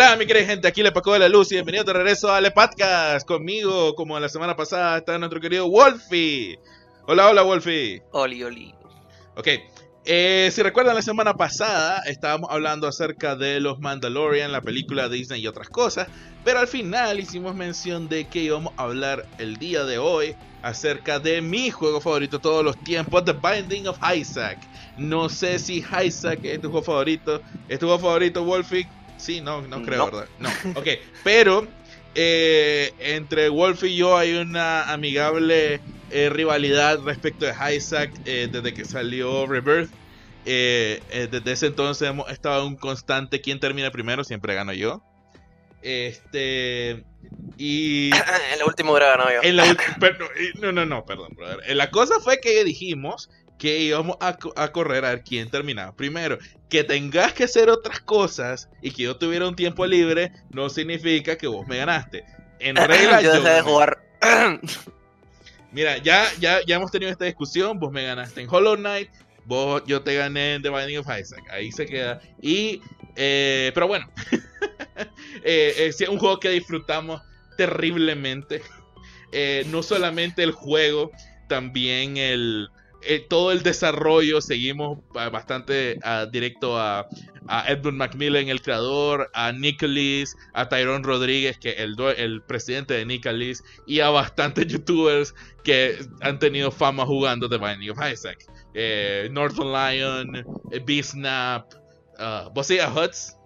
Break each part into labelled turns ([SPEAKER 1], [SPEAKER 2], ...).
[SPEAKER 1] Hola, mi querida gente, aquí le Paco de la Luz y bienvenido de regreso a Le Podcast. Conmigo, como la semana pasada, está nuestro querido Wolfie. Hola, hola, Wolfie.
[SPEAKER 2] Oli, oli.
[SPEAKER 1] Ok, eh, si recuerdan la semana pasada, estábamos hablando acerca de los Mandalorian, la película Disney y otras cosas, pero al final hicimos mención de que íbamos a hablar el día de hoy acerca de mi juego favorito de todos los tiempos, The Binding of Isaac. No sé si Isaac es tu juego favorito. ¿Es tu juego favorito, Wolfie? Sí, no, no creo,
[SPEAKER 2] No.
[SPEAKER 1] ¿verdad? No. Ok, pero eh, entre Wolf y yo hay una amigable eh, rivalidad respecto de Isaac eh, desde que salió Rebirth. Eh, desde ese entonces hemos estado en un constante quién termina primero, siempre gano yo. Este y
[SPEAKER 2] en la última hora ganó yo.
[SPEAKER 1] en la ulti- pero- no, no, no, perdón, brother. La cosa fue que dijimos que íbamos a, co- a correr a ver quién terminaba primero. Que tengas que hacer otras cosas y que yo tuviera un tiempo libre no significa que vos me ganaste. En regla,
[SPEAKER 2] yo
[SPEAKER 1] yo
[SPEAKER 2] de jugar.
[SPEAKER 1] Mira, ya, ya, ya hemos tenido esta discusión. Vos me ganaste en Hollow Knight. Vos, yo te gané en The Binding of Isaac. Ahí se queda. Y, eh, pero bueno. eh, eh, es un juego que disfrutamos terriblemente. Eh, no solamente el juego, también el, eh, todo el desarrollo. Seguimos ah, bastante ah, directo a, a Edmund Macmillan, el creador, a Nicholas, a Tyrone Rodríguez, que el, el presidente de Nicholas, y a bastantes youtubers que han tenido fama jugando The Binding of Isaac. Eh, Northern Lion, eh, B-Snap, ah, ¿vos sí a Huts?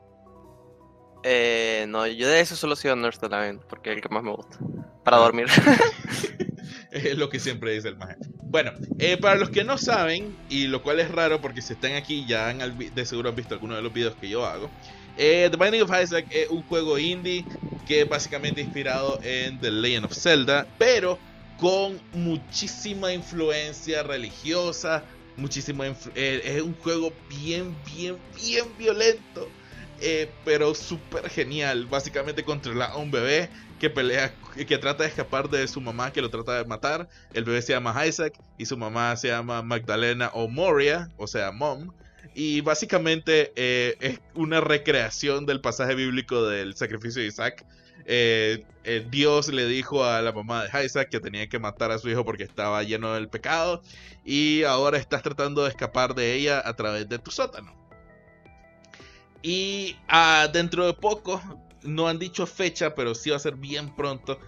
[SPEAKER 2] Eh, no, yo de eso solo sigo Nurse Line, porque es el que más me gusta. Para dormir.
[SPEAKER 1] Es lo que siempre dice el maje. Bueno, eh, para los que no saben, y lo cual es raro porque si están aquí ya han de seguro han visto alguno de los videos que yo hago. eh, The Binding of Isaac es un juego indie que es básicamente inspirado en The Legend of Zelda, pero con muchísima influencia religiosa, muchísima influ- eh, es un juego bien, bien, bien violento, eh, pero súper genial. Básicamente controla a un bebé que pelea, que trata de escapar de su mamá que lo trata de matar. El bebé se llama Isaac y su mamá se llama Magdalena o Moria, o sea, Mom. Y básicamente eh, es una recreación del pasaje bíblico del sacrificio de Isaac. Eh, Dios le dijo a la mamá de Isaac que tenía que matar a su hijo porque estaba lleno del pecado. Y ahora estás tratando de escapar de ella a través de tu sótano. Y ah, dentro de poco, no han dicho fecha, pero sí va a ser bien pronto.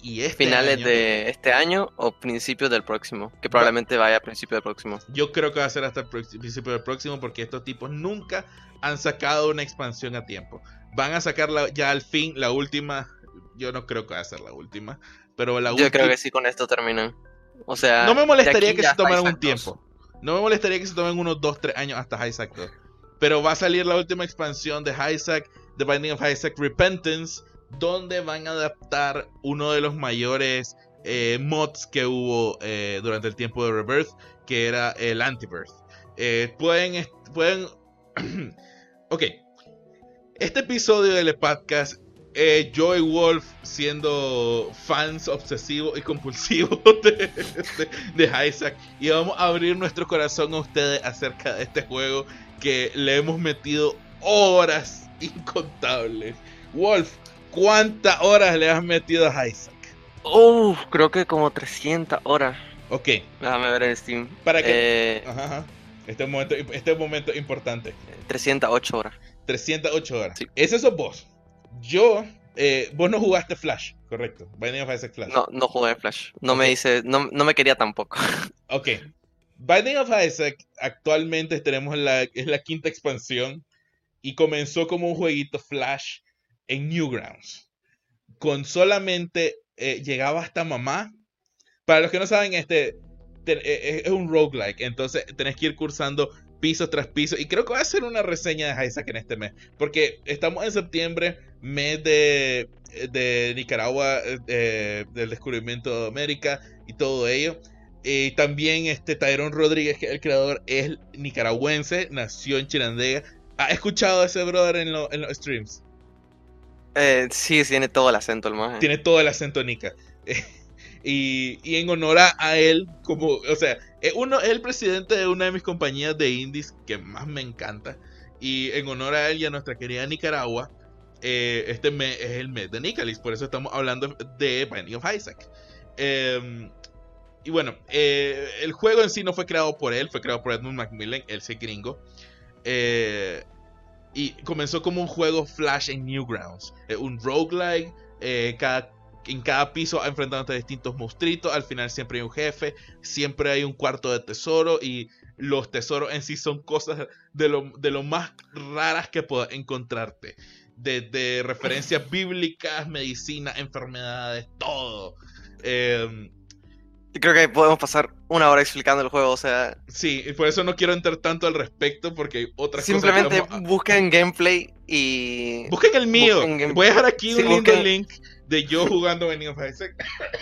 [SPEAKER 1] Y este
[SPEAKER 2] Finales
[SPEAKER 1] año,
[SPEAKER 2] de este año o principios del próximo. Que probablemente vaya a principios del próximo.
[SPEAKER 1] Yo creo que va a ser hasta el principio del próximo porque estos tipos nunca han sacado una expansión a tiempo. Van a sacar la- ya al fin la última. Yo no creo que va a ser la última. Pero la
[SPEAKER 2] Yo
[SPEAKER 1] última.
[SPEAKER 2] creo que sí con esto terminan. O sea.
[SPEAKER 1] No me molestaría que se tomaran un
[SPEAKER 2] 2.
[SPEAKER 1] tiempo. No me molestaría que se tomen unos 2-3 años hasta Isaac 2. Pero va a salir la última expansión de Isaac, The Binding of Isaac Repentance, donde van a adaptar uno de los mayores eh, mods que hubo eh, durante el tiempo de Rebirth, que era el Antibirth. Eh, pueden, pueden, ok. Este episodio del podcast, eh, yo y Wolf siendo fans obsesivos y compulsivos de, de- de Isaac, y vamos a abrir nuestro corazón a ustedes acerca de este juego que le hemos metido horas incontables. Wolf, ¿cuántas horas le has metido a Isaac?
[SPEAKER 2] Uf, creo que como 300 horas.
[SPEAKER 1] Ok,
[SPEAKER 2] Déjame ver en Steam.
[SPEAKER 1] para que...
[SPEAKER 2] Eh,
[SPEAKER 1] Ajá, ajá. Este es un momento, este momento importante.
[SPEAKER 2] 308 horas.
[SPEAKER 1] 308 horas.
[SPEAKER 2] Sí.
[SPEAKER 1] Ese sos vos. Yo, eh, vos no jugaste Flash, correcto. Binding of Isaac Flash.
[SPEAKER 2] No, no jugué Flash. No me hice. No, no me quería tampoco.
[SPEAKER 1] Ok. Binding of Isaac actualmente tenemos la, es la quinta expansión y comenzó como un jueguito Flash en Newgrounds. Con solamente eh, llegaba hasta mamá. Para los que no saben, este te- eh, es un roguelike, entonces tenés que ir cursando piso tras piso. Y creo que voy a hacer una reseña de Isaac en este mes, porque estamos en septiembre, mes de, de Nicaragua, eh, del descubrimiento de América y todo ello. Y también este Tyrone Rodríguez, que es el creador, es nicaragüense, nació en Chirandega. ¿Ha escuchado a ese brother en, lo- en los streams?
[SPEAKER 2] Eh, sí, tiene todo el acento el maje.
[SPEAKER 1] Tiene todo el acento nica. y, y en honor a, él, como, o sea, es, uno, es el presidente de una de mis compañías de indies que más me encanta. Y en honor a él y a nuestra querida Nicaragua, eh, este mes es el mes de Nicalis, por eso estamos hablando de Binding of Isaac. Em, y bueno, eh, el juego en sí no fue creado por él, fue creado por Edmund Macmillan, él es gringo. Eh, y comenzó como un juego Flash en Newgrounds, un roguelike, cada, en cada piso enfrentándote a distintos monstruitos, al final siempre hay un jefe, siempre hay un cuarto de tesoro y los tesoros en sí son cosas de lo, de lo más raras que puedas encontrarte. Desde referencias bíblicas, medicina, enfermedades, todo. Eh,
[SPEAKER 2] Creo que podemos pasar una hora explicando el juego, o sea.
[SPEAKER 1] Sí, y por eso no quiero entrar tanto al respecto, porque hay otras
[SPEAKER 2] simplemente cosas. Simplemente busquen gameplay y.
[SPEAKER 1] Busquen el mío. Voy a dejar aquí un lindo link de yo jugando Binding of Isaac.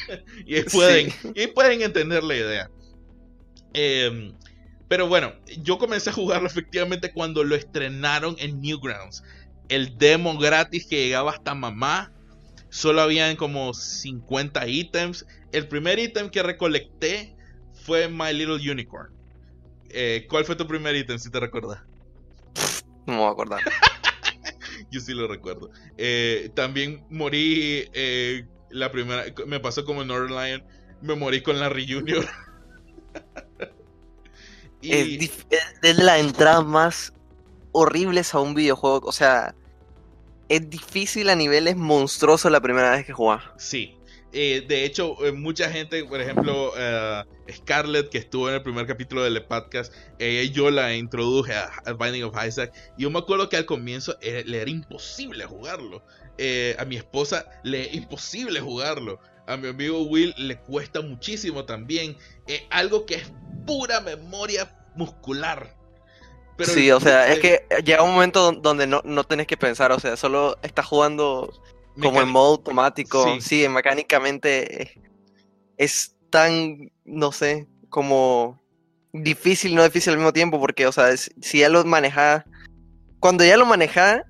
[SPEAKER 1] y, pueden, y pueden entender la idea. Eh, pero bueno, yo comencé a jugarlo efectivamente cuando lo estrenaron en Newgrounds. El demo gratis que llegaba hasta mamá. Solo habían como 50 ítems. El primer ítem que recolecté fue My Little Unicorn. Eh, ¿Cuál fue tu primer ítem, si te recuerdas?
[SPEAKER 2] No me voy a acordar.
[SPEAKER 1] Yo sí lo recuerdo. Eh, también morí eh, la primera. Me pasó como Northern Lion. Me morí con la Reunion.
[SPEAKER 2] Es, de las entradas más horribles a un videojuego. O sea, es difícil a niveles monstruosos la primera vez que jugás.
[SPEAKER 1] Sí. Eh, de hecho, eh, mucha gente, por ejemplo, uh, Scarlett, que estuvo en el primer capítulo del podcast, yo la introduje a, Binding of Isaac. Y yo me acuerdo que al comienzo le era imposible jugarlo. a mi esposa le era imposible jugarlo. A mi amigo Will le cuesta muchísimo también. algo que es pura memoria muscular.
[SPEAKER 2] sí, o sea, es que llega un momento donde no, no tenés que pensar, o sea, solo estás jugando como en modo automático. Sí, mecánicamente es tan, no sé, como difícil, no difícil al mismo tiempo, porque, o sea, si ya lo manejas, cuando ya lo manejas,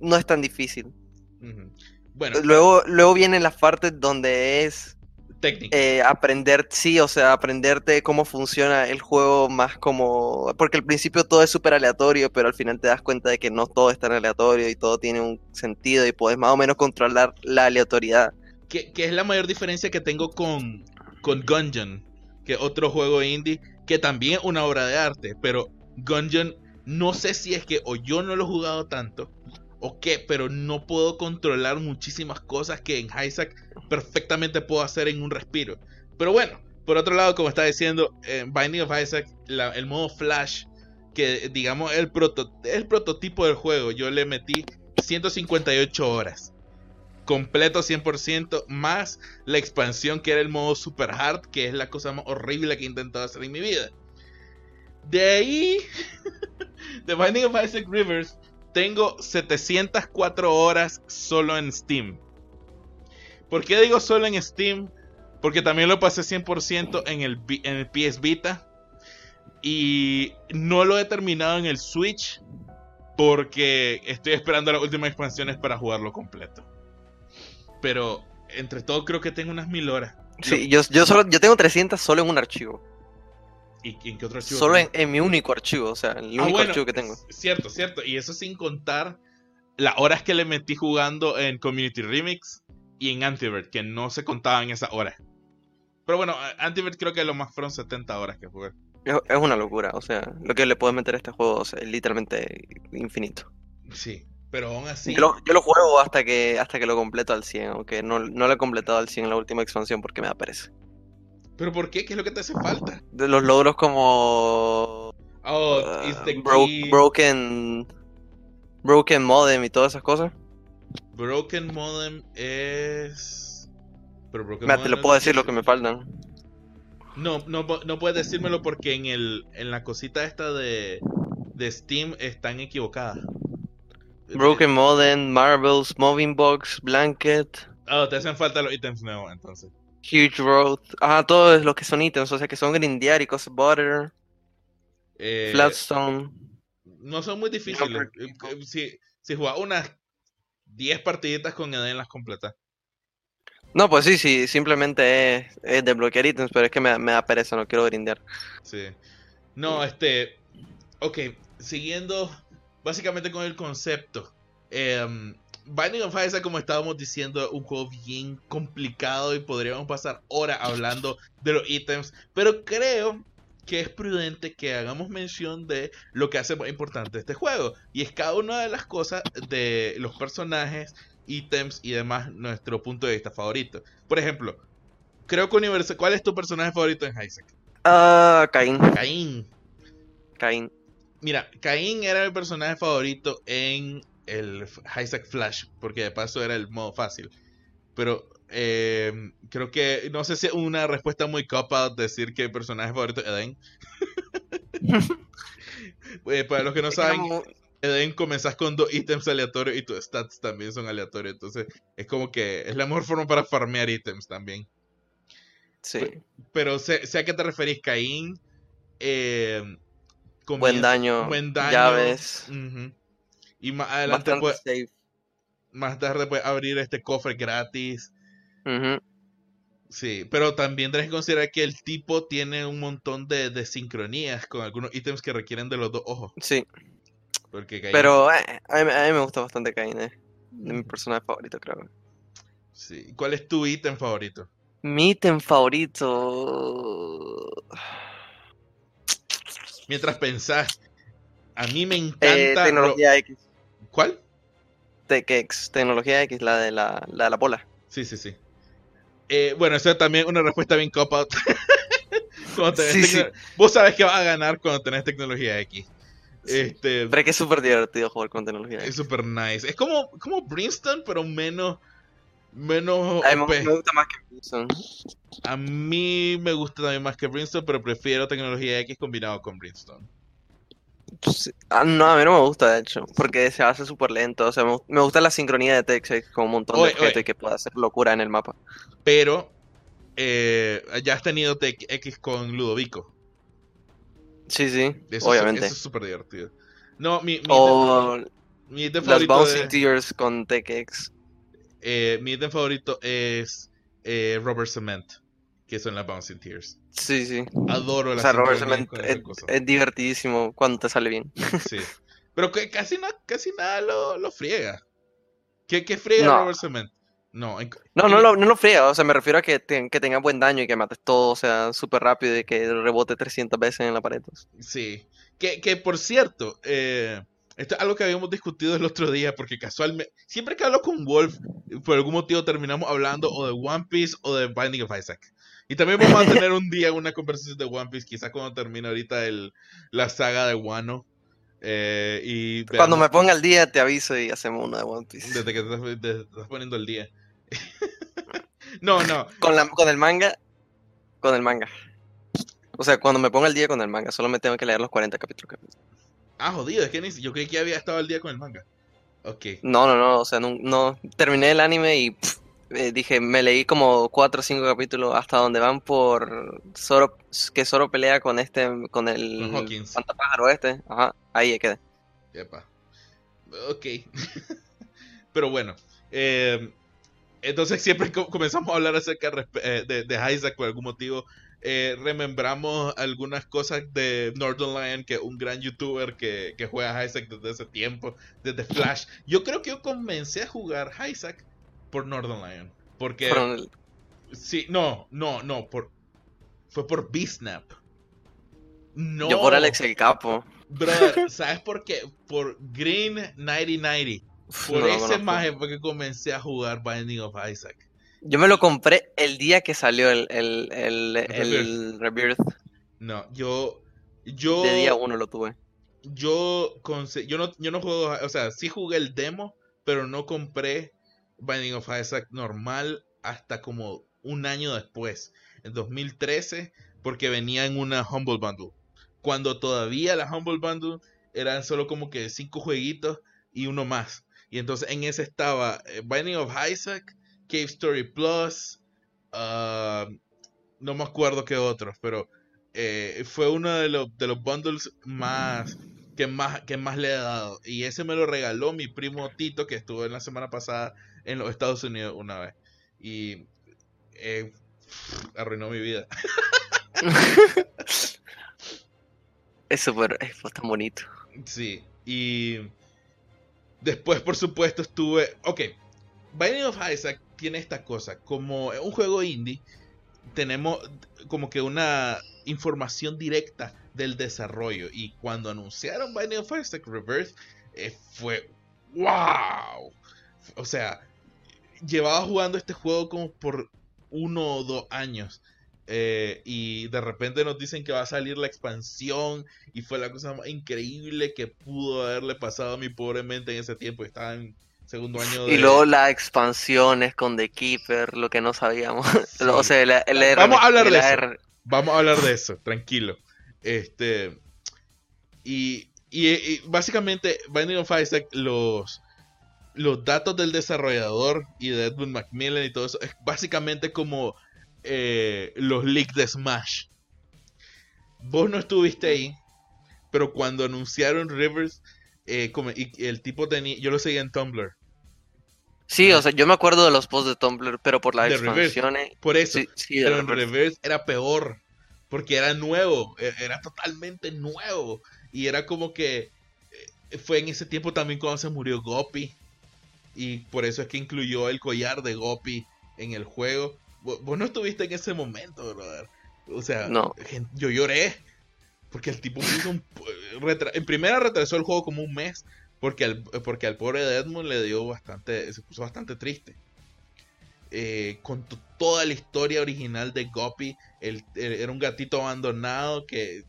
[SPEAKER 2] no es tan difícil. Bueno, luego, luego vienen las partes donde es eh, aprender, sí, o sea, aprenderte cómo funciona el juego más como... Porque al principio todo es súper aleatorio, pero al final te das cuenta de que no todo es tan aleatorio y todo tiene un sentido y puedes más o menos controlar la aleatoriedad.
[SPEAKER 1] Que, es la mayor diferencia que tengo con, con Gungeon, que otro juego indie, que también es una obra de arte, pero Gungeon no sé si es que o yo no lo he jugado tanto o qué, pero no puedo controlar muchísimas cosas que en Isaac perfectamente puedo hacer en un respiro. Pero bueno, por otro lado, como estaba diciendo, en Binding of Isaac, el modo Flash, que digamos el, proto, el prototipo del juego, yo le metí 158 horas. Completo 100%, más la expansión que era el modo Super Hard, que es la cosa más horrible que he intentado hacer en mi vida. De ahí, The Binding of Isaac Rivers tengo 704 horas solo en Steam. ¿Por qué digo solo en Steam? Porque también lo pasé 100% en el, en el PS Vita. Y no lo he terminado en el Switch. Porque estoy esperando las últimas expansiones para jugarlo completo. Pero entre todo creo que tengo unas mil horas.
[SPEAKER 2] Sí, yo, yo, solo, yo tengo 300 solo en un archivo.
[SPEAKER 1] ¿Y en qué otro archivo?
[SPEAKER 2] Solo en, mi único archivo, o sea, el ah, único archivo que tengo.
[SPEAKER 1] Cierto, cierto. Y eso sin contar las horas que le metí jugando en Community Remix y en Antivert, que no se contaban esas horas. Pero bueno, Antivert creo que lo más fueron 70 horas que jugué.
[SPEAKER 2] Es una locura, o sea, lo que le puedes meter a este juego es literalmente infinito.
[SPEAKER 1] Sí, pero aún así.
[SPEAKER 2] Yo lo, juego hasta que hasta que lo completo al 100, aunque no, no lo he completado al 100 en la última expansión porque me da pereza.
[SPEAKER 1] ¿Pero por qué? ¿Qué es lo que te hace falta?
[SPEAKER 2] De los logros como.
[SPEAKER 1] Oh, uh,
[SPEAKER 2] broken. Broken modem y todas esas cosas.
[SPEAKER 1] Broken modem es.
[SPEAKER 2] Pero broken te lo puedo decir lo que me faltan.
[SPEAKER 1] No, no, no puedes decírmelo porque en el en la cosita esta de, de Steam están equivocadas.
[SPEAKER 2] Broken Modem, Marbles, Moving Box, Blanket.
[SPEAKER 1] Oh, te hacen falta los ítems nuevos entonces.
[SPEAKER 2] Huge Road. Ah, todos los que son ítems, o sea que son grindear y cosas butter. Eh, Flatstone.
[SPEAKER 1] No son muy difíciles. Eh, eh, si, si unas 10 partiditas con Eden las completas.
[SPEAKER 2] No, pues sí, sí, simplemente es, es desbloquear ítems, pero es que me, me, da pereza, no quiero grindear.
[SPEAKER 1] Sí. No, este. Ok, siguiendo básicamente con el concepto. Eh, Binding of Isaac, como estábamos diciendo, un juego bien complicado y podríamos pasar horas hablando de los ítems, pero creo que es prudente que hagamos mención de lo que hace más importante este juego, y es cada una de las cosas de los personajes, ítems y demás, nuestro punto de vista favorito. Por ejemplo, creo que Universal, ¿cuál es tu personaje favorito en Isaac?
[SPEAKER 2] Ah, Caín.
[SPEAKER 1] Caín.
[SPEAKER 2] Caín.
[SPEAKER 1] Mira, Caín era mi personaje favorito en el Isaac Flash, porque de paso era el modo fácil. Pero eh, creo que, no sé si es una respuesta muy cop-out decir que el personaje favorito es Eden. Eh, para los que no saben, Eden comenzás con dos ítems aleatorios y tus stats también son aleatorios. Entonces es como que es la mejor forma para farmear ítems también.
[SPEAKER 2] Sí.
[SPEAKER 1] Pero, sé, sé, a qué te referís, Caín. Eh,
[SPEAKER 2] buen daño.
[SPEAKER 1] Buen daño.
[SPEAKER 2] Llaves.
[SPEAKER 1] Y más adelante más tarde puedes abrir este cofre gratis. Sí, pero también tenés que considerar que el tipo tiene un montón de, de sincronías con algunos ítems que requieren de los dos ojos.
[SPEAKER 2] Sí. Pero eh, a, mí, me gusta bastante Cain, eh. De mi personaje favorito, creo.
[SPEAKER 1] Sí. ¿Cuál es tu ítem favorito?
[SPEAKER 2] Mi ítem favorito.
[SPEAKER 1] Mientras pensás, a mí me encanta.
[SPEAKER 2] Eh, tecnología X.
[SPEAKER 1] ¿Cuál?
[SPEAKER 2] TechX, tecnología X, la de la, la, la bola.
[SPEAKER 1] Sí, sí, sí. Eh, bueno, esa es también una respuesta bien cop-out. Vos sabes que vas a ganar cuando tenés tecnología X. Este,
[SPEAKER 2] pero es que es súper divertido jugar con tecnología
[SPEAKER 1] X. Es súper nice. Es como, como Brimstone, pero menos. Menos.
[SPEAKER 2] A mí me gusta más que Brimstone.
[SPEAKER 1] A mí me gusta también más que Brimstone, pero prefiero tecnología X combinado con Brimstone.
[SPEAKER 2] Ah, no, a mí no me gusta, de hecho, porque se hace súper lento. O sea, me, gusta la sincronía de Tex con un montón de y que pueda hacer locura en el mapa.
[SPEAKER 1] Pero, eh, ya has tenido TX con Ludovico.
[SPEAKER 2] Sí, sí, obviamente.
[SPEAKER 1] eso es súper divertido. No, mi, mi,
[SPEAKER 2] o mi Las Bouncing Tears con TX.
[SPEAKER 1] Eh, mi ítem favorito es eh, Rubber Cement, que son las Bouncing Tears.
[SPEAKER 2] Sí, sí.
[SPEAKER 1] Adoro la
[SPEAKER 2] O sea, Robert es, es, divertidísimo cuando te sale bien.
[SPEAKER 1] Sí. Pero que casi, no, casi nada lo, lo friega. ¿Qué, qué friega no. Robert Cement? No,
[SPEAKER 2] no, no, lo, no lo friega. O sea, me refiero a que, que tenga buen daño y que mates todo, o sea, súper rápido y que rebote 300 veces en la pared.
[SPEAKER 1] Sí. Que, que por cierto, eh, esto es algo que habíamos discutido el otro día, porque casualmente, siempre que hablo con Wolf, por algún motivo terminamos hablando o de One Piece o de Binding of Isaac. Y también vamos a tener un día una conversación de One Piece, quizás cuando termine ahorita el, la saga de Wano. Eh, y
[SPEAKER 2] cuando me ponga el día te aviso y hacemos una de One Piece.
[SPEAKER 1] Desde que te estás, poniendo el día. no, no.
[SPEAKER 2] Con, la, con el manga. Con el manga. O sea, cuando me ponga el día con el manga, solo me tengo que leer los 40 capítulos.
[SPEAKER 1] Ah, jodido, es que ni, yo creí que había estado el día con el manga. Ok.
[SPEAKER 2] No, no, no, o sea, no, no terminé el anime y eh, dije, me leí como cuatro o cinco capítulos hasta donde van por Zoro, que Zoro pelea con este, con el pantapájaro este. Ajá, ahí quedé.
[SPEAKER 1] Epa. Ok. Pero bueno. Eh, entonces siempre comenzamos a hablar acerca eh, de, de, Isaac por algún motivo. remembramos algunas cosas de Northern Lion, que es un gran youtuber que, que juega a Isaac desde ese tiempo, desde Flash. Yo creo que yo comencé a jugar Isaac por Northern Lion. Porque. Sí, no, no, no. Por, fue por B-Snap.
[SPEAKER 2] No. Yo por Alex el Capo.
[SPEAKER 1] Brother, ¿sabes por qué? Por Green 9090. Por ese maje fue que comencé a jugar Binding of Isaac.
[SPEAKER 2] Yo me lo compré el día que salió el, el, el, el Rebirth.
[SPEAKER 1] No, yo. Yo.
[SPEAKER 2] De día uno lo tuve.
[SPEAKER 1] Yo, yo, no, yo no juego. O sea, sí jugué el demo, pero no compré Binding of Isaac normal hasta como un año después, en 2013, porque venía en una Humble Bundle. Cuando todavía la Humble Bundle eran solo como que cinco jueguitos y uno más. Y entonces en ese estaba eh, Binding of Isaac, Cave Story Plus, uh, no me acuerdo qué otros, pero eh, fue uno de los, de los bundles más que, más que más le he dado. Y ese me lo regaló mi primo Tito, que estuvo en la semana pasada en los Estados Unidos una vez. Y eh, arruinó mi vida.
[SPEAKER 2] es súper, es tan bonito.
[SPEAKER 1] Sí, y Después, por supuesto, estuve. Ok, Binding of Isaac tiene esta cosa. Como un juego indie, tenemos como que una información directa del desarrollo. Y cuando anunciaron Binding of Isaac Reverse, eh, fue wow. O sea, llevaba jugando este juego como por uno o dos años. Eh, y de repente nos dicen que va a salir la expansión y fue la cosa más increíble que pudo haberle pasado a mi pobre mente en ese tiempo. Estaba en segundo año
[SPEAKER 2] de... Y luego las expansiones con The Keeper, lo que no sabíamos. o sea, el,
[SPEAKER 1] Vamos a hablar de eso. Vamos a hablar de eso, tranquilo. Este... Y, y, básicamente Binding of Isaac, los, los datos del desarrollador y de Edmund Macmillan y todo eso, es básicamente como eh, los leaks de Smash. Vos no estuviste ahí, pero cuando anunciaron Rivers, eh, como, y el tipo tenía, yo lo seguía en Tumblr.
[SPEAKER 2] Sí, o sea, yo me acuerdo de los posts de Tumblr, pero por la expansión.
[SPEAKER 1] Por eso, pero en Reverse era peor, porque era nuevo, e, era totalmente nuevo. Y era como que eh, fue en ese tiempo también cuando se murió Gopi. Y por eso es que incluyó el collar de Gopi en el juego. Vos no estuviste en ese momento, brother. O sea, yo lloré. Porque el tipo puso un. En primera retrasó el juego como un mes. Porque al, porque al pobre de Edmund le dio bastante. Se puso bastante triste. Eh, con toda la historia original de Guppy. era un gatito abandonado que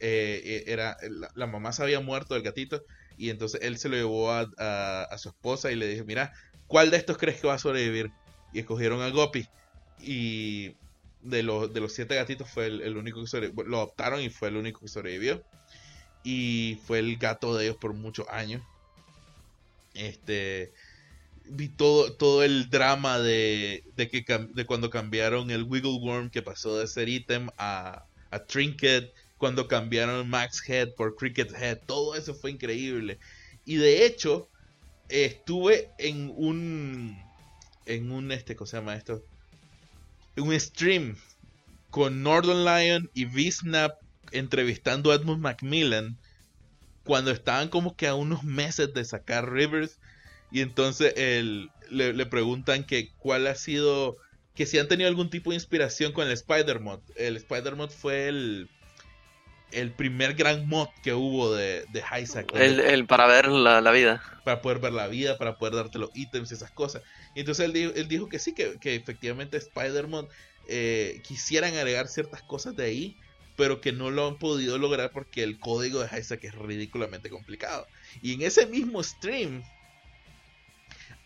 [SPEAKER 1] eh, era. La, mamá se había muerto del gatito. Y entonces él se lo llevó a, a, su esposa y le dijo: Mira, ¿cuál de estos crees que va a sobrevivir? Y escogieron a Guppy. Y de los, de los siete gatitos fue el, único que sobrevivió. Lo adoptaron y fue el único que sobrevivió. Y fue el gato de ellos por muchos años. Este. Vi todo, todo el drama de, de, que, de cuando cambiaron el Wiggle Worm que pasó de ser ítem a, a Trinket. Cuando cambiaron Max Head por Cricket Head. Todo eso fue increíble. Y de hecho, estuve en un. En un. Este, ¿Cómo se llama esto? un stream con Northern Lion y V-Snap entrevistando a Edmund Macmillan cuando estaban como que a unos meses de sacar Rivers y entonces le, preguntan que cuál ha sido que si han tenido algún tipo de inspiración con el Spider-Mod. El Spider-Mod fue el, el primer gran mod que hubo de, de Isaac.
[SPEAKER 2] El, para ver la, vida.
[SPEAKER 1] Para poder ver la vida, para poder darte los ítems y esas cosas. Y entonces él dijo, él dijo que sí, que, efectivamente Spider-Man eh, quisieran agregar ciertas cosas de ahí, pero que no lo han podido lograr porque el código de Isaac es ridículamente complicado. Y en ese mismo stream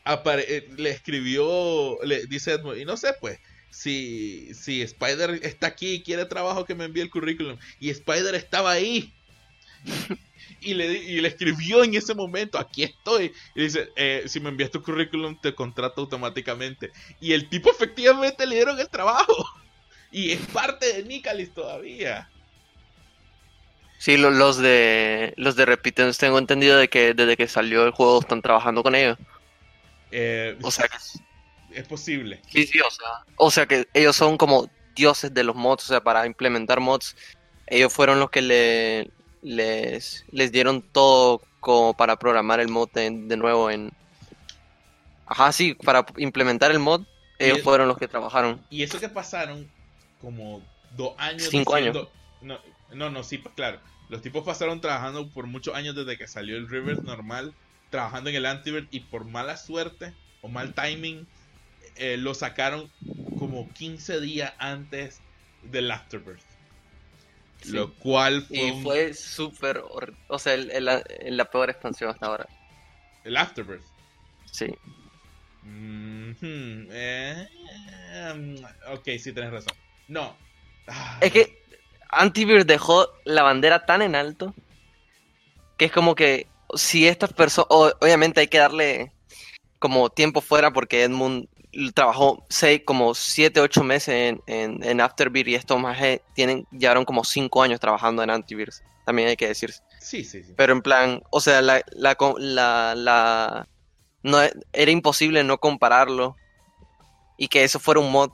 [SPEAKER 1] eh, le escribió, le dice Edmund, y no sé pues, si, si Spider está aquí y quiere trabajo que me envíe el currículum. Y Spider estaba ahí. y, le, y le escribió en ese momento, aquí estoy. Y dice, eh, si me envías tu currículum te contrato automáticamente. Y el tipo efectivamente le dieron el trabajo. Y es parte de Nicalis todavía.
[SPEAKER 2] Sí, los de los de Repitens tengo entendido de que desde que salió el juego están trabajando con ellos.
[SPEAKER 1] Eh, o sea que es posible.
[SPEAKER 2] Sí, sí, o sea. O sea que ellos son como dioses de los mods, o sea, para implementar mods, ellos fueron los que le, les, les dieron todo como para programar el mod de, nuevo en... Ajá, sí, para implementar el mod, ellos fueron los que trabajaron.
[SPEAKER 1] Y eso que pasaron como dos años.
[SPEAKER 2] Cinco años.
[SPEAKER 1] No, no, no, sí, claro. Los tipos pasaron trabajando por muchos años desde que salió el River normal, trabajando en el Antivert y por mala suerte o mal timing eh, lo sacaron como 15 días antes del Afterbirth. Lo cual
[SPEAKER 2] fue. Y fue súper. O sea, la peor expansión hasta ahora.
[SPEAKER 1] ¿El Afterbirth?
[SPEAKER 2] Sí.
[SPEAKER 1] Eh, ok, sí, tienes razón. No.
[SPEAKER 2] Ah, es que Antivir dejó la bandera tan en alto que es como que si estas personas. Obviamente hay que darle como tiempo fuera porque Edmund trabajó seis, como 7, 8 meses en, en, Afterbirth y estos más tienen, llevaron como 5 años trabajando en Antivirus. También hay que decirse.
[SPEAKER 1] Sí, sí, sí.
[SPEAKER 2] Pero en plan, o sea, la, la, la, no, era imposible no compararlo y que eso fuera un mod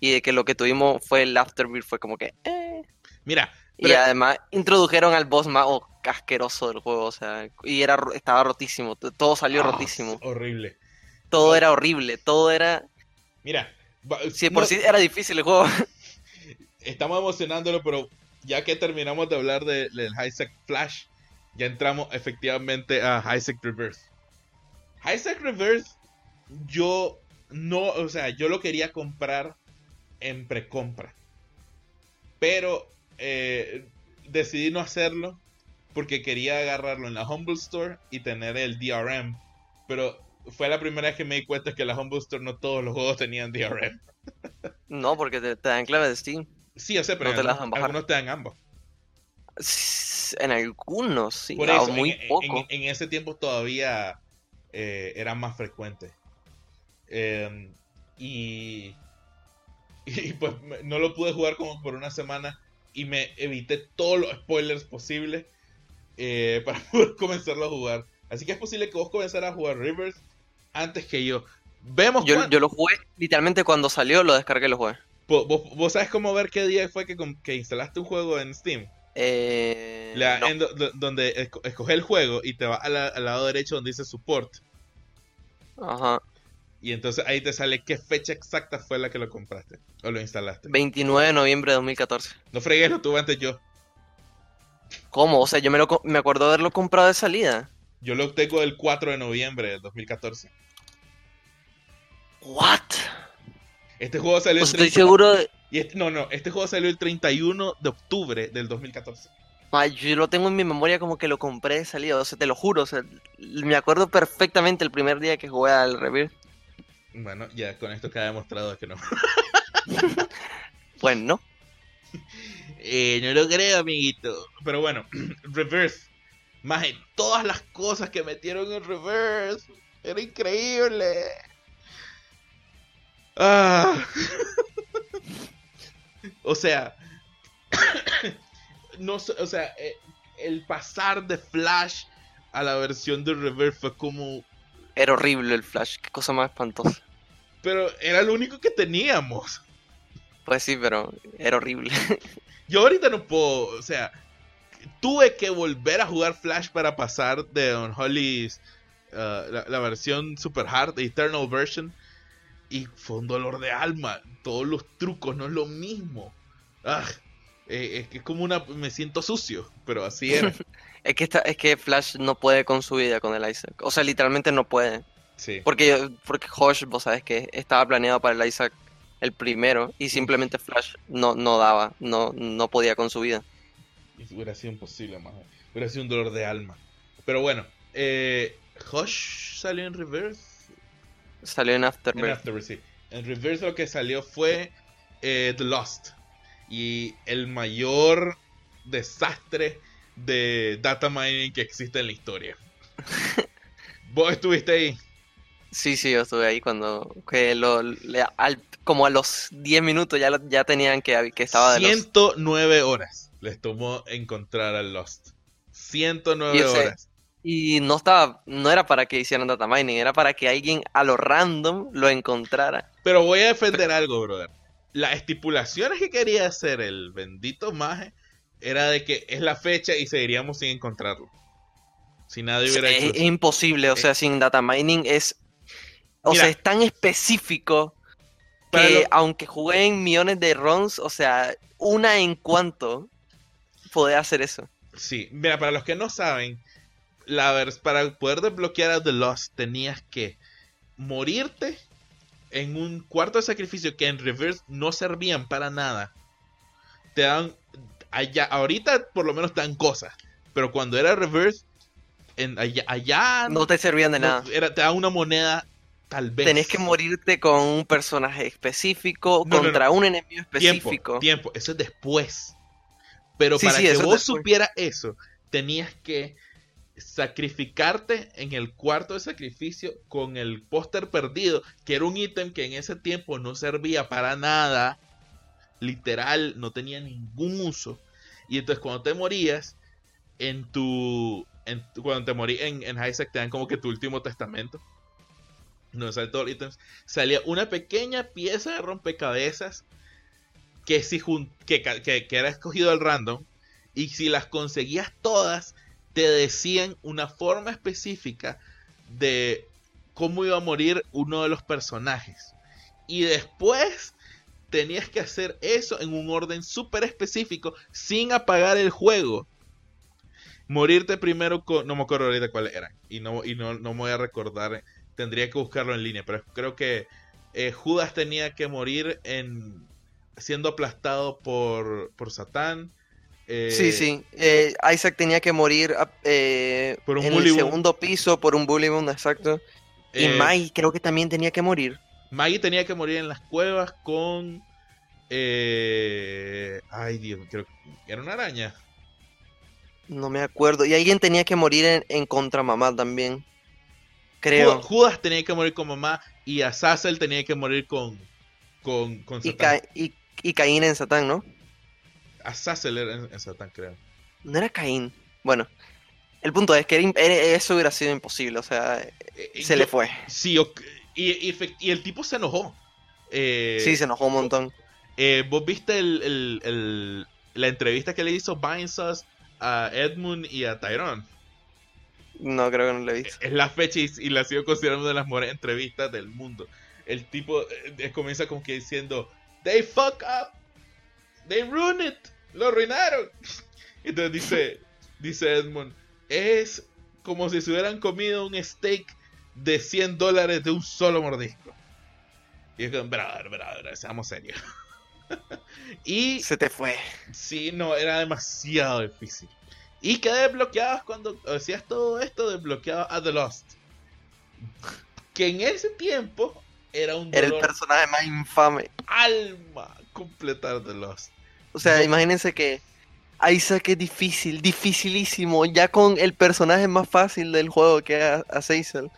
[SPEAKER 2] y de que lo que tuvimos fue el Afterbirth fue como que... Eh.
[SPEAKER 1] Mira.
[SPEAKER 2] Y además introdujeron al boss más... asqueroso del juego, o sea, y era estaba rotísimo, todo salió ah, rotísimo.
[SPEAKER 1] Horrible.
[SPEAKER 2] Todo era horrible, todo era
[SPEAKER 1] Mira,
[SPEAKER 2] si por sí era difícil el juego.
[SPEAKER 1] Estamos emocionándolo, pero ya que terminamos de hablar del de, Highsec Flash, ya entramos efectivamente a Highsec Reverse. Highsec Reverse, yo no, o sea, yo lo quería comprar en precompra. Pero eh, decidí no hacerlo porque quería agarrarlo en la Humble Store y tener el DRM. Pero fue la primera vez que me di cuenta que la Humble Store no todos los juegos tenían DRM.
[SPEAKER 2] No, porque te, dan clave de Steam.
[SPEAKER 1] Sí, yo sé, pero algunos, te dan ambos.
[SPEAKER 2] En algunos, sí, Por eso, muy
[SPEAKER 1] en,
[SPEAKER 2] poco.
[SPEAKER 1] En, ese tiempo todavía eh, eran más frecuentes. Em, y, y pues no lo pude jugar como por una semana y me evité todos los spoilers posibles eh, para poder comenzarlo a jugar. Así que es posible que vos comenzaras a jugar Rivers antes que yo. Vemos
[SPEAKER 2] yo, yo lo jugué literalmente cuando salió, lo descargué y lo jugué.
[SPEAKER 1] ¿Vos, sabes cómo ver qué día fue que, que instalaste un juego en Steam?
[SPEAKER 2] Eh,
[SPEAKER 1] donde escoge el juego y te va al, lado derecho donde dice support.
[SPEAKER 2] Ajá.
[SPEAKER 1] Y entonces ahí te sale qué fecha exacta fue la que lo compraste o lo instalaste.
[SPEAKER 2] 29 de noviembre de 2014.
[SPEAKER 1] No fregues, lo tuve antes yo.
[SPEAKER 2] ¿Cómo? O sea, yo me, lo, me acuerdo de haberlo comprado de salida.
[SPEAKER 1] Yo lo tengo el 4 de noviembre del 2014.
[SPEAKER 2] ¿What?
[SPEAKER 1] Este juego salió
[SPEAKER 2] el estoy seguro
[SPEAKER 1] y este, no, no, este juego salió el 31 de octubre del 2014.
[SPEAKER 2] Ay, yo lo tengo en mi memoria como que lo compré de salida, o sea, te lo juro, o sea, me acuerdo perfectamente el primer día que jugué al Rebirth.
[SPEAKER 1] Bueno, ya con esto queda demostrado que no.
[SPEAKER 2] bueno.
[SPEAKER 1] Eh, no lo creo, amiguito. Pero bueno, Reverse. Más de todas las cosas que metieron en Reverse. Era increíble. Ah. o sea, no, o sea, eh, el pasar de Flash a la versión de Reverse fue como...
[SPEAKER 2] Era horrible el Flash, qué cosa más espantosa.
[SPEAKER 1] Pero era lo único que teníamos.
[SPEAKER 2] Pues sí, pero era horrible.
[SPEAKER 1] Yo ahorita no puedo, o sea, tuve que volver a jugar Flash para pasar de Unholy's, uh, la, versión super hard, Eternal Version, y fue un dolor de alma. Todos los trucos no es lo mismo. Ah, eh, es que es como una. Me siento sucio, pero así era.
[SPEAKER 2] es, que es que Flash no puede con su vida con el Isaac. O sea, literalmente no puede.
[SPEAKER 1] Sí.
[SPEAKER 2] Porque, porque Hosh, vos sabes que estaba planeado para el Isaac el primero y simplemente Flash no, no daba, no, no podía con su vida.
[SPEAKER 1] Hubiera sido imposible, más. Hubiera sido un dolor de alma. Pero bueno, eh, Hush salió en reverse.
[SPEAKER 2] Salió en Afterbirth.
[SPEAKER 1] En sí. En Reverse lo que salió fue eh, The Lost. Y el mayor desastre de data mining que existe en la historia. ¿Vos estuviste ahí?
[SPEAKER 2] Sí, sí, yo estuve ahí cuando que lo, como a los 10 minutos ya, ya tenían que, que estaba de
[SPEAKER 1] 109 horas les tomó encontrar al Lost. 109 horas.
[SPEAKER 2] Y no estaba, no era para que hicieran data mining, era para que alguien a lo random lo encontrara.
[SPEAKER 1] Pero voy a defender algo, brother. Las estipulaciones que quería hacer el bendito Maje era de que es la fecha y seguiríamos sin encontrarlo. Si nadie hubiera
[SPEAKER 2] hecho Es imposible, o sea, sin data mining es. O sea, es tan específico que aunque jueguen millones de runs, o sea, una en cuanto puede hacer eso.
[SPEAKER 1] Sí, mira, para los que no saben, la para poder desbloquear a The Lost tenías que morirte en un cuarto de sacrificio que en reverse no servían para nada. Te dan allá ahorita por lo menos te dan cosas, pero cuando era reverse en allá,
[SPEAKER 2] no te servían de nada.
[SPEAKER 1] Era, te dan una moneda tal vez.
[SPEAKER 2] Tenés que morirte con un personaje específico contra un enemigo específico.
[SPEAKER 1] Tiempo, tiempo, eso es después. Pero para que vos supieras eso, tenías que sacrificarte en el cuarto de sacrificio con el póster perdido, que era un ítem que en ese tiempo no servía para nada, literal, no tenía ningún uso. Y entonces cuando te morías, en tu, cuando te morí en, en Isaac te dan como que tu último testamento. No los ítems. Salía una pequeña pieza de rompecabezas que, si que, que, que era escogido al random. Y si las conseguías todas, te decían una forma específica de cómo iba a morir uno de los personajes. Y después tenías que hacer eso en un orden súper específico sin apagar el juego. Morirte primero con... No me acuerdo ahorita cuáles eran. Y no, y no, no me voy a recordar. Tendría que buscarlo en línea. Pero creo que eh, Judas tenía que morir en siendo aplastado por, por Satán.
[SPEAKER 2] Eh, sí, sí. Eh, Isaac tenía que morir por un en el segundo piso por un bully exacto. Y Mai creo que también tenía que morir.
[SPEAKER 1] Maggie tenía que morir en las cuevas con. Eh... Ay, Dios, creo que era una araña.
[SPEAKER 2] No me acuerdo. Y alguien tenía que morir en, en contra mamá también. Creo.
[SPEAKER 1] Judas tenía que morir con mamá y Azazel tenía que morir con, con, con
[SPEAKER 2] Satán. Y, y, Caín en Satán, ¿no?
[SPEAKER 1] Azazel era en, Satán, creo.
[SPEAKER 2] No era Caín. Bueno, el punto es que eso hubiera sido imposible, o sea, eh, se le fue.
[SPEAKER 1] Sí, y, y, el tipo se enojó.
[SPEAKER 2] Eh, sí, se enojó un montón.
[SPEAKER 1] Eh, ¿Vos viste el, la entrevista que le hizo Vinesauce a Edmund y a Tyrone?
[SPEAKER 2] No, creo que no le he visto.
[SPEAKER 1] Es la fecha y, la sigo considerando de las mejores entrevistas del mundo. El tipo eh, comienza como que diciendo, They fuck up. They ruin it. Lo arruinaron. Entonces dice, dice Edmund, es como si se hubieran comido un steak de 100 dólares de un solo mordisco. Y es como, brother, brother, seamos serios. y.
[SPEAKER 2] Se te fue.
[SPEAKER 1] Sí, no, era demasiado difícil. Y quedé desbloqueado cuando hacías todo esto, desbloqueado a The Lost. Que en ese tiempo era un.
[SPEAKER 2] Era el personaje más infame.
[SPEAKER 1] Alma, completar The Lost.
[SPEAKER 2] O sea, imagínense que Isaac es difícil, dificilísimo. Ya con el personaje más fácil del juego que es Azazel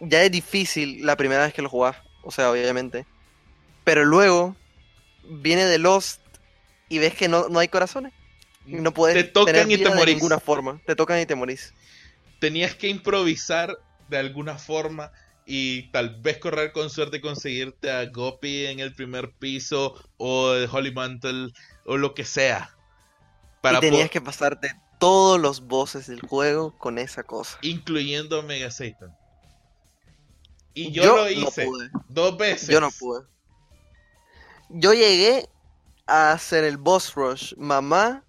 [SPEAKER 2] ya es difícil la primera vez que lo jugás, o sea, obviamente. Pero luego viene de Lost y ves que no, hay corazones. No puedes
[SPEAKER 1] te tocan y te morís.
[SPEAKER 2] de ninguna forma. Te tocan y te morís.
[SPEAKER 1] Tenías que improvisar de alguna forma y tal vez correr con suerte y conseguirte a Gopi en el primer piso o de Holy Mantle o lo que sea.
[SPEAKER 2] Para y tenías que pasarte todos los bosses del juego con esa cosa.
[SPEAKER 1] Incluyendo Mega Satan. Y yo, lo hice dos veces.
[SPEAKER 2] Yo no pude. Yo llegué a hacer el boss rush, mamá,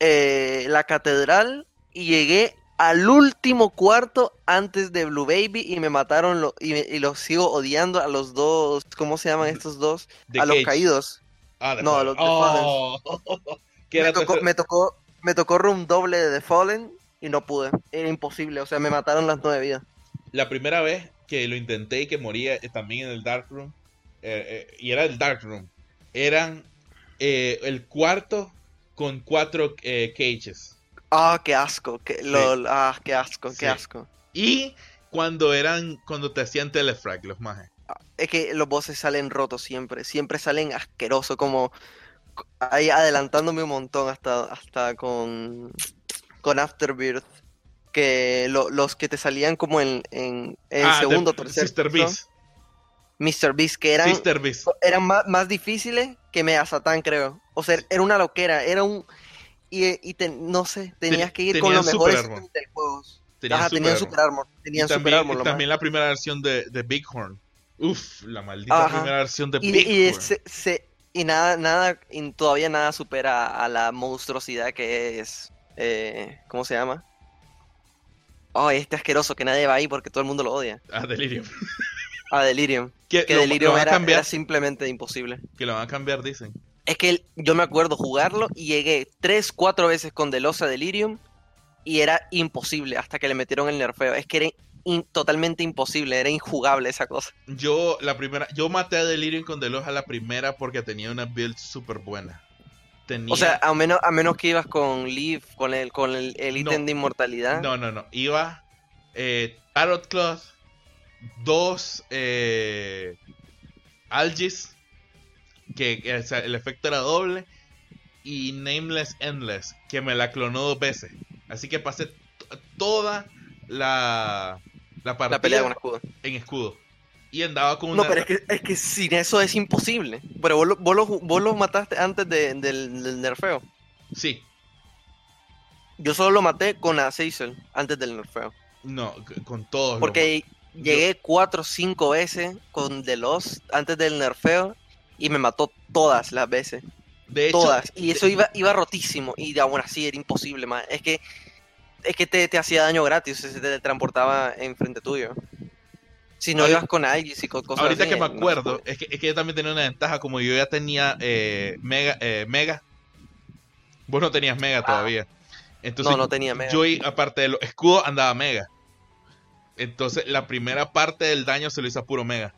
[SPEAKER 2] eh, la catedral, y llegué al último cuarto antes de Blue Baby y me mataron lo, y, los sigo odiando a los dos, ¿cómo se llaman estos dos? a los caídos.
[SPEAKER 1] Ah, no, a los oh.
[SPEAKER 2] me, tocó, me, tocó, me tocó room doble de The Fallen y no pude. Era imposible, o sea, me mataron las nueve vidas.
[SPEAKER 1] La primera vez que lo intenté y que moría eh, también en el Dark Room. Eh, eh, y era el Dark Room. Eran el cuarto con cuatro cages.
[SPEAKER 2] Ah, qué asco. Qué, ah, qué asco, qué asco.
[SPEAKER 1] Y cuando eran, cuando te hacían telefrag los mages.
[SPEAKER 2] Ah, es que los bosses salen rotos siempre. Siempre salen asquerosos, como ahí adelantándome un montón hasta, hasta con, con Afterbirth que los que te salían como en, en, ah, segundo, tercer.
[SPEAKER 1] Mr. Beast.
[SPEAKER 2] Mr. Beast, que eran, eran más, más, difíciles que Mega Satan, creo. O sea, era una loquera, era un... Y, y no sé, tenías que ir con los mejores del juego. Tenían, super, armor. Tenían super
[SPEAKER 1] también, armor. también la primera versión de, de Bighorn. Uf, la maldita primera versión de Bighorn.
[SPEAKER 2] Y, se, y nada, nada, y todavía nada supera a la monstruosidad que es... Eh, ¿Cómo se llama? oh, este asqueroso que nadie va ahí porque todo el mundo lo odia.
[SPEAKER 1] Ah, Delirium.
[SPEAKER 2] Ah, Delirium. que Delirium era, simplemente imposible.
[SPEAKER 1] Que lo van a cambiar, dicen.
[SPEAKER 2] Es que yo me acuerdo jugarlo y llegué tres, cuatro veces con Delosa Delirium y era imposible hasta que le metieron el nerfeo. Es que era totalmente imposible, era injugable esa cosa.
[SPEAKER 1] Yo la primera, yo maté a Delirium con Delosa la primera porque tenía una build súper buena.
[SPEAKER 2] O sea, a menos, a menos que ibas con Leaf, con el con el, ítem de inmortalidad.
[SPEAKER 1] No, no, no. Iba eh, Tarot Cloth, dos eh, Algis, que el efecto era doble, y Nameless Endless, que me la clonó dos veces. Así que pasé toda la, la partida
[SPEAKER 2] la pelea con escudo.
[SPEAKER 1] en escudo y andaba con
[SPEAKER 2] una... No, pero es que, es que sin eso es imposible. Pero vos, vos, los, vos mataste antes del, del, nerfeo.
[SPEAKER 1] Sí.
[SPEAKER 2] Yo solo lo maté con Azazel antes del nerfeo.
[SPEAKER 1] No, con todos.
[SPEAKER 2] Porque llegué cuatro o cinco veces con The Lost antes del nerfeo y me mató todas las veces. De hecho, todas. Y eso iba, iba rotísimo. Y aún así era imposible, más. Es que, es que te, te hacía daño gratis, se te transportaba enfrente tuyo. Si no ibas con alguien, y con cosas
[SPEAKER 1] Ahorita que me acuerdo, es, que, es que yo también tenía una ventaja, como yo ya tenía eh, Mega, eh, Mega. Vos no tenías Mega ah. todavía. Entonces,
[SPEAKER 2] no, no tenía Mega.
[SPEAKER 1] Yo, aparte de los escudos, andaba Mega. Entonces, la primera parte del daño se lo hizo a puro Mega.